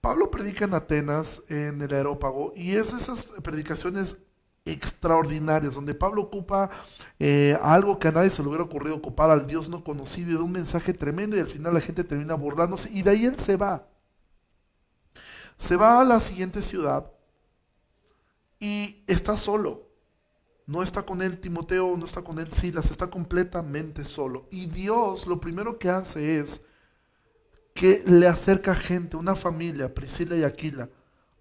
Pablo predica en Atenas, en el aerópago, y es esas predicaciones extraordinarias, donde Pablo ocupa eh, algo que a nadie se le hubiera ocurrido ocupar al Dios no conocido y da un mensaje tremendo y al final la gente termina burlándose y de ahí él se va. Se va a la siguiente ciudad y está solo. No está con él Timoteo, no está con él Silas, está completamente solo. Y Dios lo primero que hace es que le acerca gente, una familia, Priscila y Aquila,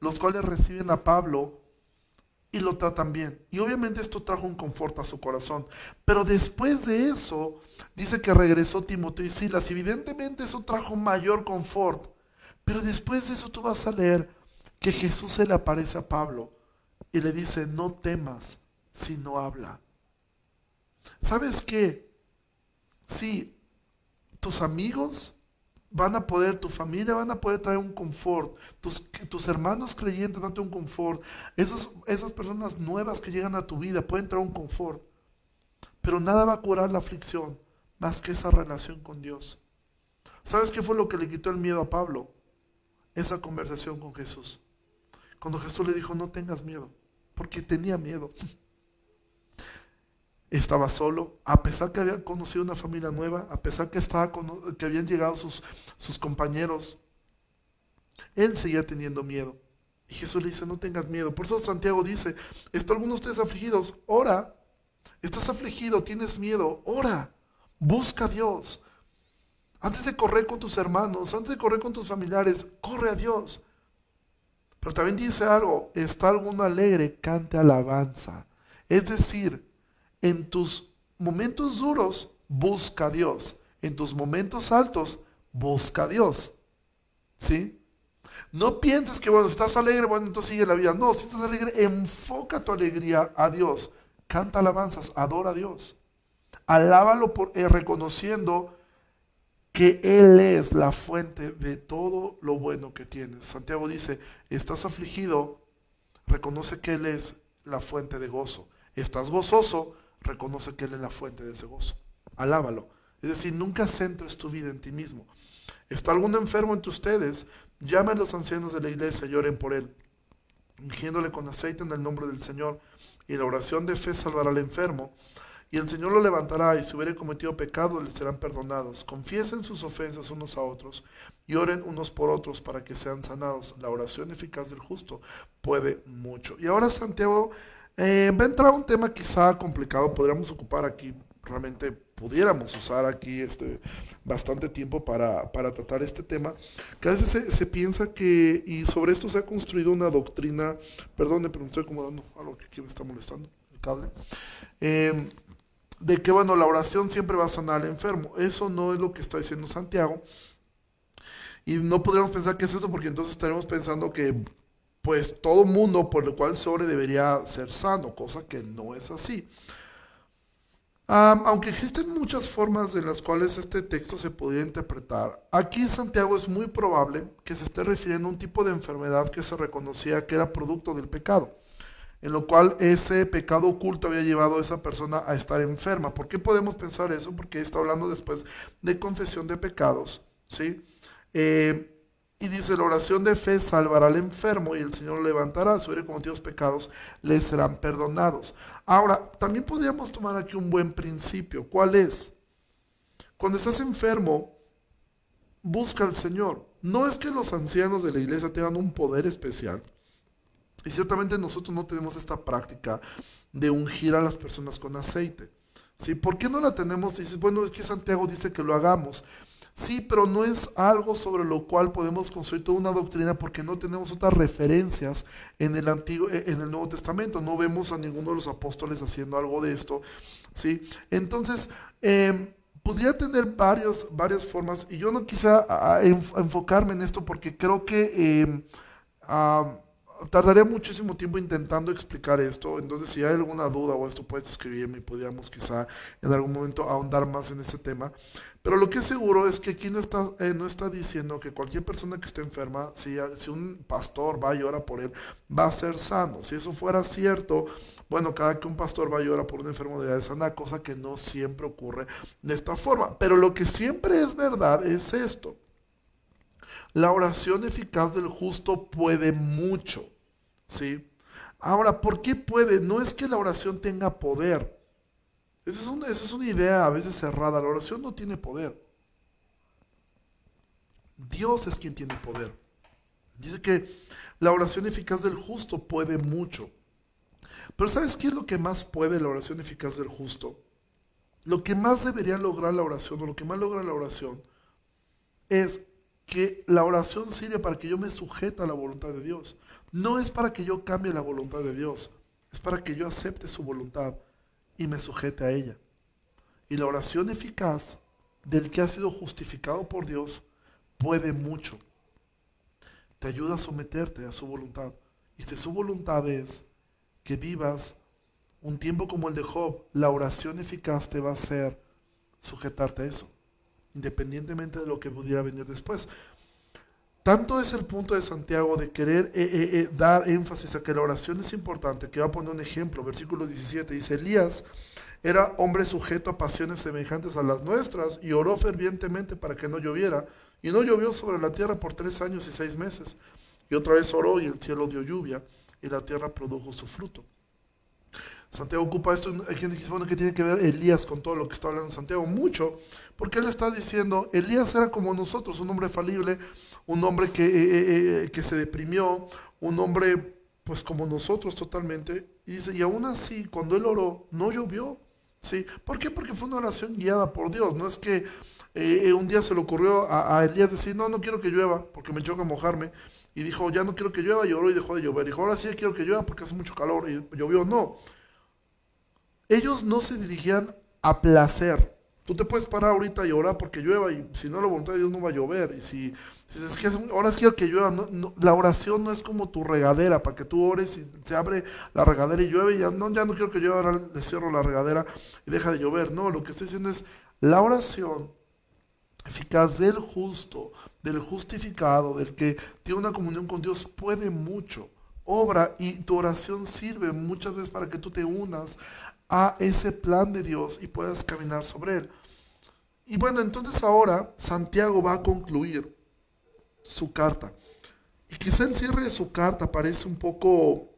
los cuales reciben a Pablo y lo tratan bien. Y obviamente esto trajo un confort a su corazón. Pero después de eso, dice que regresó Timoteo y Silas. Evidentemente eso trajo mayor confort. Pero después de eso tú vas a leer que Jesús se le aparece a Pablo y le dice, no temas si no habla. ¿Sabes qué? Si tus amigos van a poder, tu familia van a poder traer un confort, tus, tus hermanos creyentes van a tener un confort, esas, esas personas nuevas que llegan a tu vida pueden traer un confort, pero nada va a curar la aflicción más que esa relación con Dios. ¿Sabes qué fue lo que le quitó el miedo a Pablo? Esa conversación con Jesús. Cuando Jesús le dijo, no tengas miedo, porque tenía miedo. estaba solo, a pesar que había conocido una familia nueva, a pesar que, estaba que habían llegado sus, sus compañeros, él seguía teniendo miedo. Y Jesús le dice, no tengas miedo. Por eso Santiago dice, ¿está alguno de ustedes afligidos? Ora. Estás afligido, tienes miedo, ora. Busca a Dios. Antes de correr con tus hermanos, antes de correr con tus familiares, corre a Dios. Pero también dice algo, está alguno alegre, cante alabanza. Es decir, en tus momentos duros, busca a Dios. En tus momentos altos, busca a Dios. ¿Sí? No pienses que, bueno, estás alegre, bueno, entonces sigue la vida. No, si estás alegre, enfoca tu alegría a Dios. Canta alabanzas, adora a Dios. Alábalo por, eh, reconociendo que Él es la fuente de todo lo bueno que tienes. Santiago dice, estás afligido, reconoce que Él es la fuente de gozo. Estás gozoso, reconoce que Él es la fuente de ese gozo. Alábalo. Es decir, nunca centres tu vida en ti mismo. ¿Está alguno enfermo entre ustedes? Llamen a los ancianos de la iglesia y oren por él, ungiéndole con aceite en el nombre del Señor. Y la oración de fe salvará al enfermo. Y el Señor lo levantará y si hubiere cometido pecado les serán perdonados. Confiesen sus ofensas unos a otros y oren unos por otros para que sean sanados. La oración eficaz del justo puede mucho. Y ahora Santiago eh, va a entrar un tema quizá complicado, podríamos ocupar aquí, realmente pudiéramos usar aquí este, bastante tiempo para, tratar este tema, que a veces se, piensa que, y sobre esto se ha construido una doctrina, perdón, pero me estoy acomodando algo que aquí me está molestando, el cable, em, de que bueno, la oración siempre va a sanar al enfermo. Eso no es lo que está diciendo Santiago. Y no podríamos pensar que es eso porque entonces estaremos pensando que pues todo mundo por el cual se ore debería ser sano, cosa que no es así. aunque existen muchas formas en las cuales este texto se podría interpretar, aquí en Santiago es muy probable que se esté refiriendo a un tipo de enfermedad que se reconocía que era producto del pecado, en lo cual ese pecado oculto había llevado a esa persona a estar enferma. ¿Por qué podemos pensar eso? Porque está hablando después de confesión de pecados, ¿sí? Eh, y dice, la oración de fe salvará al enfermo y el Señor levantará. Si hubiere cometido pecados, le serán perdonados. Ahora, también podríamos tomar aquí un buen principio. ¿Cuál es? Cuando estás enfermo, busca al Señor. No es que los ancianos de la iglesia tengan un poder especial. Y ciertamente nosotros no tenemos esta práctica de ungir a las personas con aceite. ¿Sí? ¿Por qué no la tenemos? Dices, bueno, es que Santiago dice que lo hagamos. Sí, pero no es algo sobre lo cual podemos construir toda una doctrina porque no tenemos otras referencias en el Antiguo, eh, en el Nuevo Testamento. No vemos a ninguno de los apóstoles haciendo algo de esto. ¿sí? Entonces, em, podría tener varias, varias formas y yo no quise enfocarme en esto porque creo que em, tardaría muchísimo tiempo intentando explicar esto. Entonces, si hay alguna duda o esto, puedes escribirme y podríamos quizá en algún momento ahondar más en ese tema. Pero lo que es seguro es que aquí no está, eh, no está diciendo que cualquier persona que esté enferma, si, si un pastor va y ora por él, va a ser sano. Si eso fuera cierto, bueno, cada que un pastor va y ora por una enfermedad es sana, cosa que no siempre ocurre de esta forma. Pero lo que siempre es verdad es esto. La oración eficaz del justo puede mucho, ¿sí? Ahora, ¿por qué puede? No es que la oración tenga poder. Esa es, una, esa es una idea a veces cerrada. La oración no tiene poder. Dios es quien tiene poder. Dice que la oración eficaz del justo puede mucho. Pero ¿sabes qué es lo que más puede la oración eficaz del justo? Lo que más debería lograr la oración, o lo que más logra la oración, es que la oración sirve para que yo me sujete a la voluntad de Dios. No es para que yo cambie la voluntad de Dios, es para que yo acepte su voluntad y me sujete a ella. Y la oración eficaz del que ha sido justificado por Dios puede mucho. Te ayuda a someterte a su voluntad. Y si su voluntad es que vivas un tiempo como el de Job, la oración eficaz te va a hacer sujetarte a eso, independientemente de lo que pudiera venir después. Tanto es el punto de Santiago de querer eh, eh, eh, dar énfasis a que la oración es importante, que va a poner un ejemplo, versículo 17, dice, Elías era hombre sujeto a pasiones semejantes a las nuestras y oró fervientemente para que no lloviera, y no llovió sobre la tierra por tres años y seis meses. Y otra vez oró y el cielo dio lluvia y la tierra produjo su fruto. Santiago ocupa esto, hay gente que bueno, ¿qué tiene que ver Elías con todo lo que está hablando Santiago? Mucho, porque él está diciendo, Elías era como nosotros, un hombre falible, un hombre que, eh, eh, eh, que se deprimió, un hombre pues como nosotros totalmente, y dice, y aún así, cuando él oró, no llovió, ¿sí? ¿Por qué? Porque fue una oración guiada por Dios, no es que un día se le ocurrió a, a Elías decir, no, no quiero que llueva, porque me choca mojarme, y dijo, ya no quiero que llueva, lloró y dejó de llover. Dijo, ahora sí quiero que llueva porque hace mucho calor y llovió. No. Ellos no se dirigían a placer. Tú te puedes parar ahorita y orar porque llueva y si no la voluntad de Dios no va a llover. Y si, es que ahora sí quiero que llueva, la oración no es como tu regadera para que tú ores y se abre la regadera y llueve y ya no, ya no quiero que llueva, ahora le cierro la regadera y deja de llover. No, lo que estoy diciendo es la oración eficaz del justo del justificado, del que tiene una comunión con Dios, puede mucho. Obra y tu oración sirve muchas veces para que tú te unas a ese plan de Dios y puedas caminar sobre él. Y bueno, entonces ahora Santiago va a concluir su carta. Y quizá el cierre de su carta parece un poco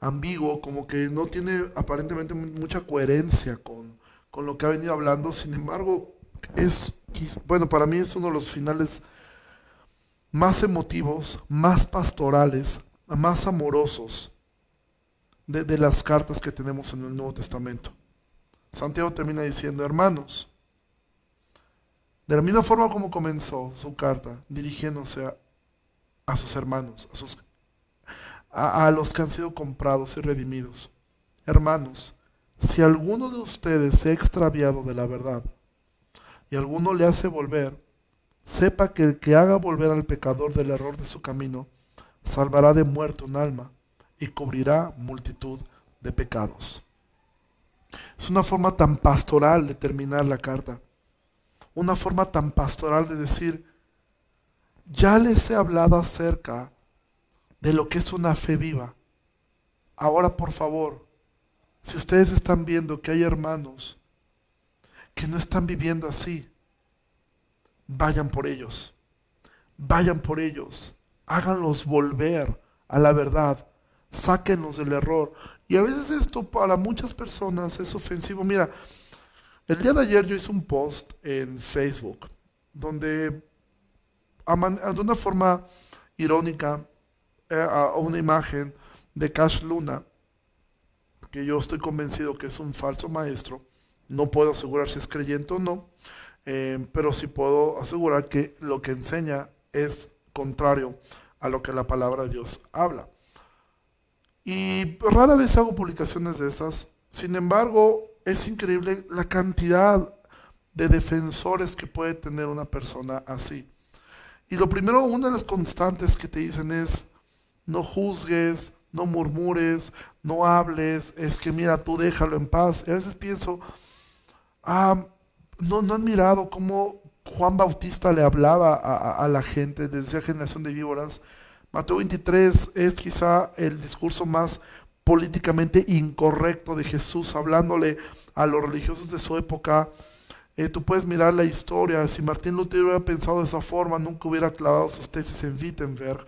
ambiguo, como que no tiene aparentemente mucha coherencia con, con lo que ha venido hablando. Sin embargo, es, bueno, para mí es uno de los finales más emotivos, más pastorales, más amorosos de, las cartas que tenemos en el Nuevo Testamento. Santiago termina diciendo, hermanos, de la misma forma como comenzó su carta, dirigiéndose a, sus hermanos, a, sus, a los que han sido comprados y redimidos. Hermanos, si alguno de ustedes se ha extraviado de la verdad, y alguno le hace volver, sepa que el que haga volver al pecador del error de su camino, salvará de muerte un alma y cubrirá multitud de pecados. Es una forma tan pastoral de terminar la carta. Una forma tan pastoral de decir, ya les he hablado acerca de lo que es una fe viva. Ahora, por favor, si ustedes están viendo que hay hermanos que no están viviendo así, vayan por ellos. Vayan por ellos. Háganlos volver a la verdad. Sáquenlos del error. Y a veces esto para muchas personas es ofensivo. Mira, el día de ayer yo hice un post en Facebook donde de una forma irónica eh, a una imagen de Cash Luna, que yo estoy convencido que es un falso maestro, no puedo asegurar si es creyente o no, eh, pero sí puedo asegurar que lo que enseña es contrario a lo que la palabra de Dios habla. Y rara vez hago publicaciones de esas. Sin embargo, es increíble la cantidad de defensores que puede tener una persona así. Y lo primero, una de las constantes que te dicen es, no juzgues, no murmures, no hables, es que mira, tú déjalo en paz. Y a veces pienso, Ah, no, no han mirado cómo Juan Bautista le hablaba a, la gente desde la generación de víboras. Mateo 23 es quizá el discurso más políticamente incorrecto de Jesús, hablándole a los religiosos de su época. Eh, tú puedes mirar la historia. Si Martín Lutero hubiera pensado de esa forma, nunca hubiera clavado sus tesis en Wittenberg.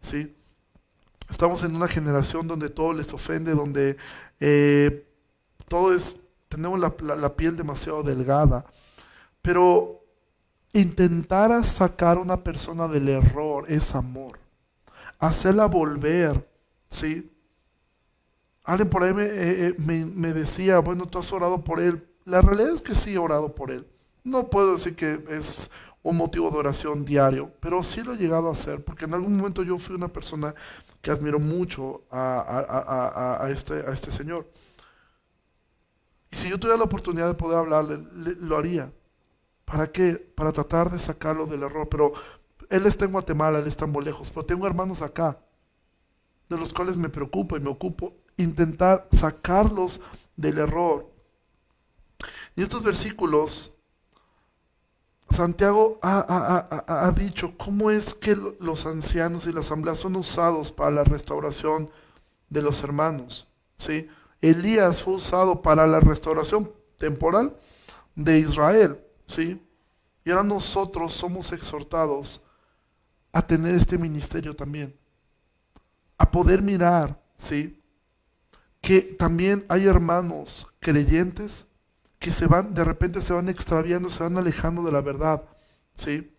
¿sí? Estamos en una generación donde todo les ofende, donde eh, todo es, tenemos la, la piel demasiado delgada. Pero intentar sacar a una persona del error es amor. Hacerla volver, ¿sí? Alguien por ahí eh, eh, me, decía, bueno, tú has orado por él. La realidad es que sí he orado por él. No puedo decir que es un motivo de oración diario, pero sí lo he llegado a hacer, porque en algún momento yo fui una persona que admiro mucho a, este, a este señor. Y si yo tuviera la oportunidad de poder hablarle, lo haría. ¿Para qué? Para tratar de sacarlo del error. Pero él está en Guatemala, él está muy lejos, pero tengo hermanos acá, de los cuales me preocupo y me ocupo intentar sacarlos del error. Y estos versículos, Santiago ha, dicho cómo es que los ancianos y la asamblea son usados para la restauración de los hermanos. ¿sí? Elías fue usado para la restauración temporal de Israel. ¿sí? Y ahora nosotros somos exhortados a tener este ministerio también, a poder mirar, ¿sí? Que también hay hermanos creyentes que se van, de repente se van extraviando, se van alejando de la verdad, ¿sí?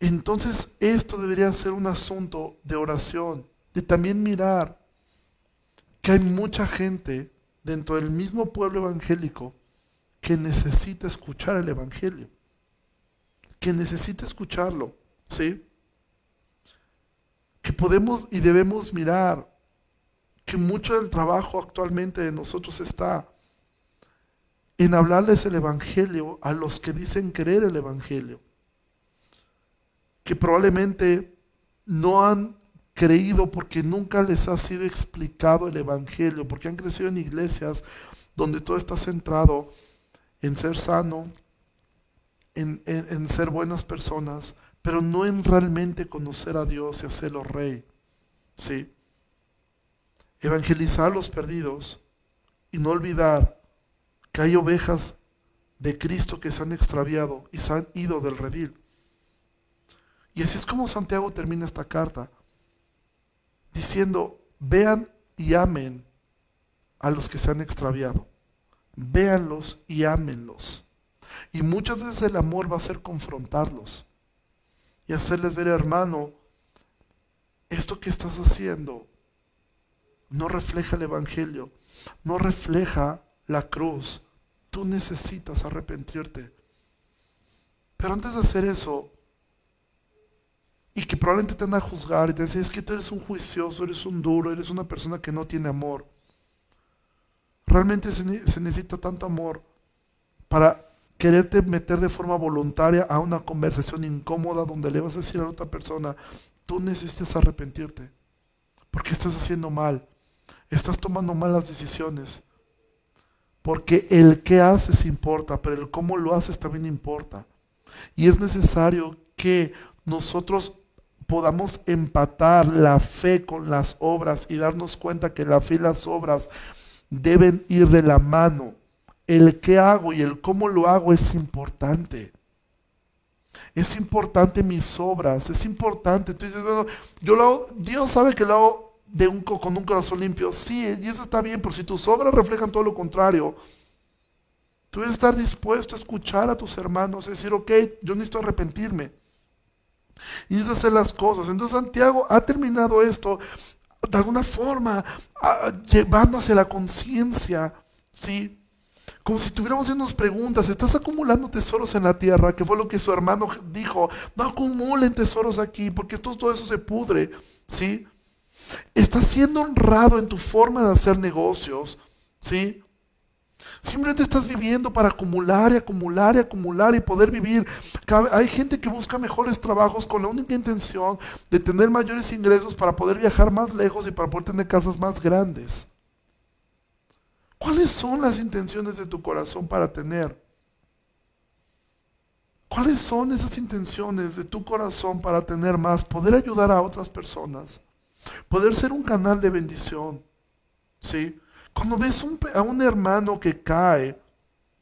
Entonces esto debería ser un asunto de oración, de también mirar que hay mucha gente dentro del mismo pueblo evangélico que necesita escuchar el Evangelio, que necesita escucharlo, ¿sí? Que podemos y debemos mirar que mucho del trabajo actualmente de nosotros está en hablarles el Evangelio a los que dicen creer el Evangelio, que probablemente no han creído porque nunca les ha sido explicado el Evangelio, porque han crecido en iglesias donde todo está centrado en ser sano, en, en ser buenas personas, pero no en realmente conocer a Dios y hacerlo rey. ¿Sí? Evangelizar a los perdidos y no olvidar que hay ovejas de Cristo que se han extraviado y se han ido del redil. Y así es como Santiago termina esta carta, diciendo, vean y amen a los que se han extraviado. Véanlos y ámenlos. Y muchas veces el amor va a ser confrontarlos y hacerles ver, hermano, esto que estás haciendo no refleja el Evangelio, no refleja la cruz. Tú necesitas arrepentirte. Pero antes de hacer eso, y que probablemente te van a juzgar y te dicen, es que tú eres un juicioso, eres un duro, eres una persona que no tiene amor. Realmente se, se necesita tanto amor para quererte meter de forma voluntaria a una conversación incómoda donde le vas a decir a otra persona, tú necesitas arrepentirte, porque estás haciendo mal estás tomando malas decisiones. Porque el qué haces importa, pero el cómo lo haces también importa. Y es necesario que nosotros podamos empatar la fe con las obras y darnos cuenta que la fe y las obras deben ir de la mano. El qué hago y el cómo lo hago es importante. Es importante mis obras, es importante. Tú dices, bueno, yo lo hago, Dios sabe que lo hago de un, con un corazón limpio. Sí, y eso está bien, pero si tus obras reflejan todo lo contrario, tú debes estar dispuesto a escuchar a tus hermanos, decir, ok, yo necesito arrepentirme. Y necesito hacer las cosas. Entonces Santiago ha terminado esto de alguna forma, llevándose la conciencia, ¿sí? Como si tuviéramos unas preguntas, ¿estás acumulando tesoros en la tierra? Que fue lo que su hermano dijo, no acumulen tesoros aquí, porque todo eso se pudre, ¿sí? Estás siendo honrado en tu forma de hacer negocios, ¿sí? Simplemente estás viviendo para acumular y acumular y acumular y poder vivir. Hay gente que busca mejores trabajos con la única intención de tener mayores ingresos para poder viajar más lejos y para poder tener casas más grandes. ¿Cuáles son las intenciones de tu corazón para tener? ¿Cuáles son esas intenciones de tu corazón para tener más? Poder ayudar a otras personas. Poder ser un canal de bendición. ¿Sí? Cuando ves a un hermano que cae,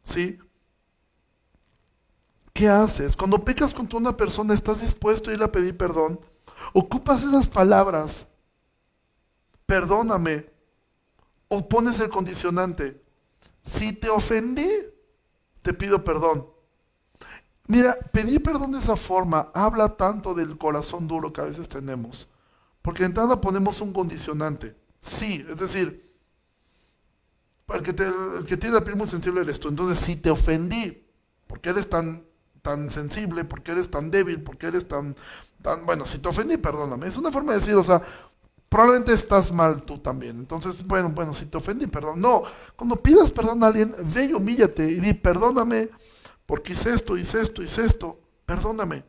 ¿sí? ¿Qué haces? Cuando pecas contra una persona, ¿estás dispuesto a ir a pedir perdón? ocupas esas palabras, perdóname, o pones el condicionante, si te ofendí, te pido perdón. Mira, pedir perdón de esa forma habla tanto del corazón duro que a veces tenemos. Porque en entrada ponemos un condicionante. Sí, es decir, el que, que tiene la piel muy sensible eres tú. Entonces, si te ofendí, porque eres tan, tan sensible, porque eres tan débil, porque eres tan, tan, bueno, si te ofendí, perdóname. Es una forma de decir, o sea, probablemente estás mal tú también. Entonces, bueno, bueno, si te ofendí, perdón. No, cuando pidas perdón a alguien, ve y humíllate y di, perdóname, porque hice esto, hice esto, hice esto, perdóname.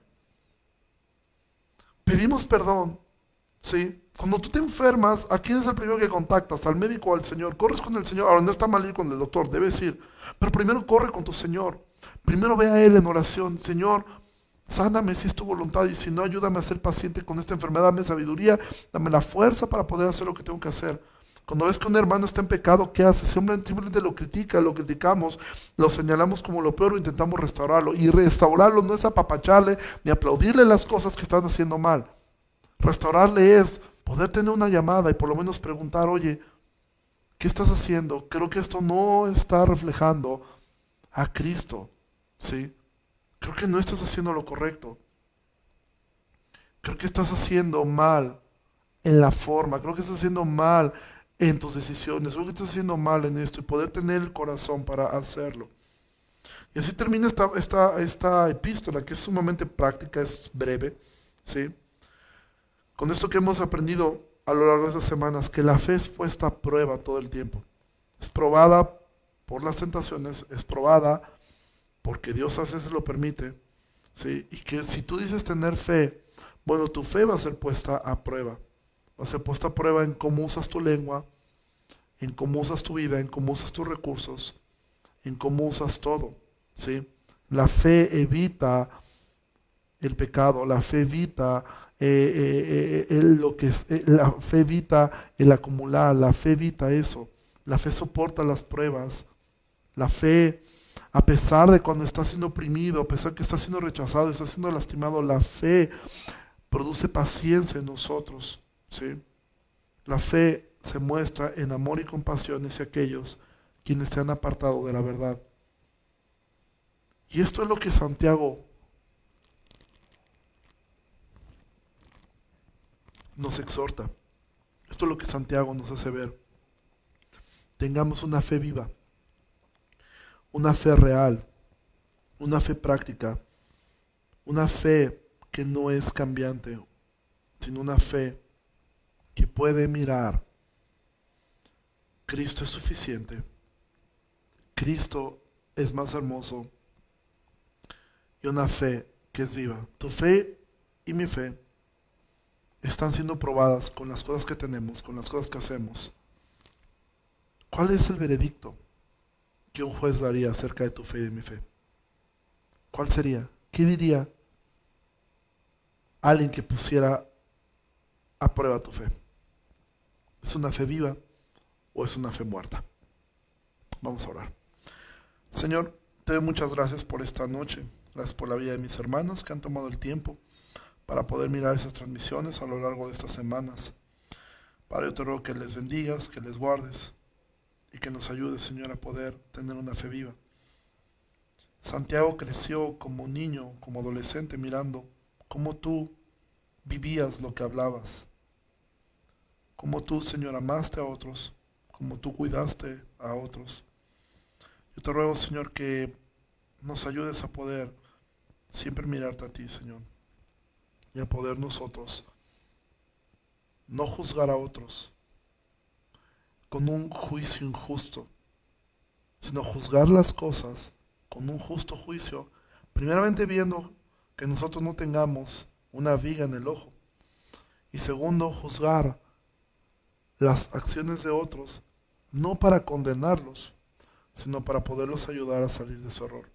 Pedimos perdón, ¿sí? Cuando tú te enfermas, ¿a quién es el primero que contactas? ¿Al médico o al Señor? Corres con el Señor. Ahora no está mal ir con el doctor, debes ir. Pero primero corre con tu Señor. Primero ve a Él en oración. Señor, sáname si es tu voluntad y si no, ayúdame a ser paciente con esta enfermedad. Dame sabiduría, dame la fuerza para poder hacer lo que tengo que hacer. Cuando ves que un hermano está en pecado, ¿qué hace? Simplemente lo critica, lo criticamos, lo señalamos como lo peor o intentamos restaurarlo. Y restaurarlo no es apapacharle ni aplaudirle las cosas que están haciendo mal. Restaurarle es poder tener una llamada y por lo menos preguntar, oye, ¿qué estás haciendo? Creo que esto no está reflejando a Cristo, ¿sí? Creo que no estás haciendo lo correcto. Creo que estás haciendo mal en la forma, creo que estás haciendo mal en tus decisiones, creo que estás haciendo mal en esto y poder tener el corazón para hacerlo. Y así termina esta, esta, esta epístola que es sumamente práctica, es breve, ¿sí? Con esto que hemos aprendido a lo largo de estas semanas, que la fe es puesta a prueba todo el tiempo. Es probada por las tentaciones, es probada porque Dios a veces lo permite. ¿sí? Y que si tú dices tener fe, bueno, tu fe va a ser puesta a prueba. Va a ser puesta a prueba en cómo usas tu lengua, en cómo usas tu vida, en cómo usas tus recursos, en cómo usas todo. ¿sí? La fe evita el pecado, la fe evita eh, eh, eh, lo que la fe evita el acumular, la fe evita eso, la fe soporta las pruebas, la fe a pesar de cuando está siendo oprimido, a pesar que está siendo rechazado, está siendo lastimado, la fe produce paciencia en nosotros, ¿sí? La fe se muestra en amor y compasión hacia aquellos quienes se han apartado de la verdad. Y esto es lo que Santiago nos exhorta. Esto es lo que Santiago nos hace ver. Tengamos una fe viva, una fe real, una fe práctica, una fe que no es cambiante, sino una fe que puede mirar. Cristo es suficiente. Cristo es más hermoso. Y una fe que es viva. Tu fe y mi fe están siendo probadas con las cosas que tenemos, con las cosas que hacemos. ¿Cuál es el veredicto que un juez daría acerca de tu fe y de mi fe? ¿Cuál sería? ¿Qué diría alguien que pusiera a prueba tu fe? ¿Es una fe viva o es una fe muerta? Vamos a orar. Señor, te doy muchas gracias por esta noche. Gracias por la vida de mis hermanos que han tomado el tiempo para poder mirar esas transmisiones a lo largo de estas semanas. Padre, yo te ruego que les bendigas, que les guardes y que nos ayudes, Señor, a poder tener una fe viva. Santiago creció como niño, como adolescente, mirando cómo tú vivías lo que hablabas, cómo tú, Señor, amaste a otros, cómo tú cuidaste a otros. Yo te ruego, Señor, que nos ayudes a poder siempre mirarte a ti, Señor y a poder nosotros no juzgar a otros con un juicio injusto, sino juzgar las cosas con un justo juicio, primeramente viendo que nosotros no tengamos una viga en el ojo, y segundo, juzgar las acciones de otros, no para condenarlos, sino para poderlos ayudar a salir de su error.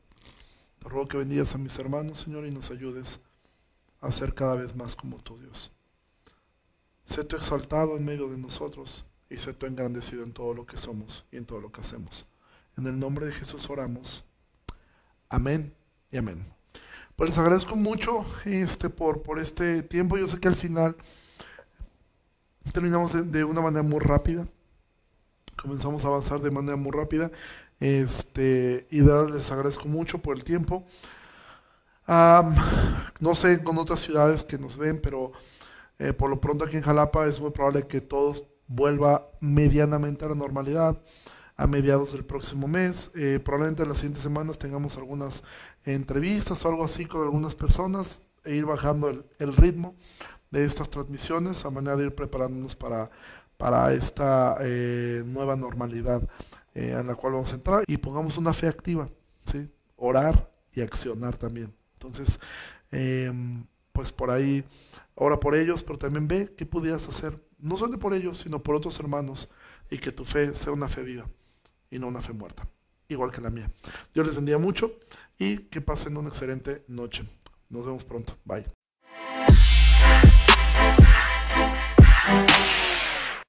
Te ruego que bendigas a mis hermanos, Señor, y nos ayudes a ser cada vez más como tu Dios. Sé tú exaltado en medio de nosotros y sé tú engrandecido en todo lo que somos y en todo lo que hacemos. En el nombre de Jesús oramos. Amén y amén. pues les agradezco mucho este, por, por este tiempo. Yo sé que al final terminamos de, una manera muy rápida. Comenzamos a avanzar de manera muy rápida. Este, y de les agradezco mucho por el tiempo. No sé con otras ciudades que nos ven, pero eh, por lo pronto aquí en Jalapa es muy probable que todo vuelva medianamente a la normalidad a mediados del próximo mes. Eh, probablemente en las siguientes semanas tengamos algunas entrevistas o algo así con algunas personas e ir bajando el, ritmo de estas transmisiones a manera de ir preparándonos para, para esta eh, nueva normalidad eh, en la cual vamos a entrar y pongamos una fe activa, ¿sí? orar y accionar también. Entonces, em, pues por ahí, ora por ellos, pero también ve qué pudieras hacer, no solo por ellos, sino por otros hermanos, y que tu fe sea una fe viva y no una fe muerta, igual que la mía. Dios les bendiga mucho y que pasen una excelente noche. Nos vemos pronto. Bye.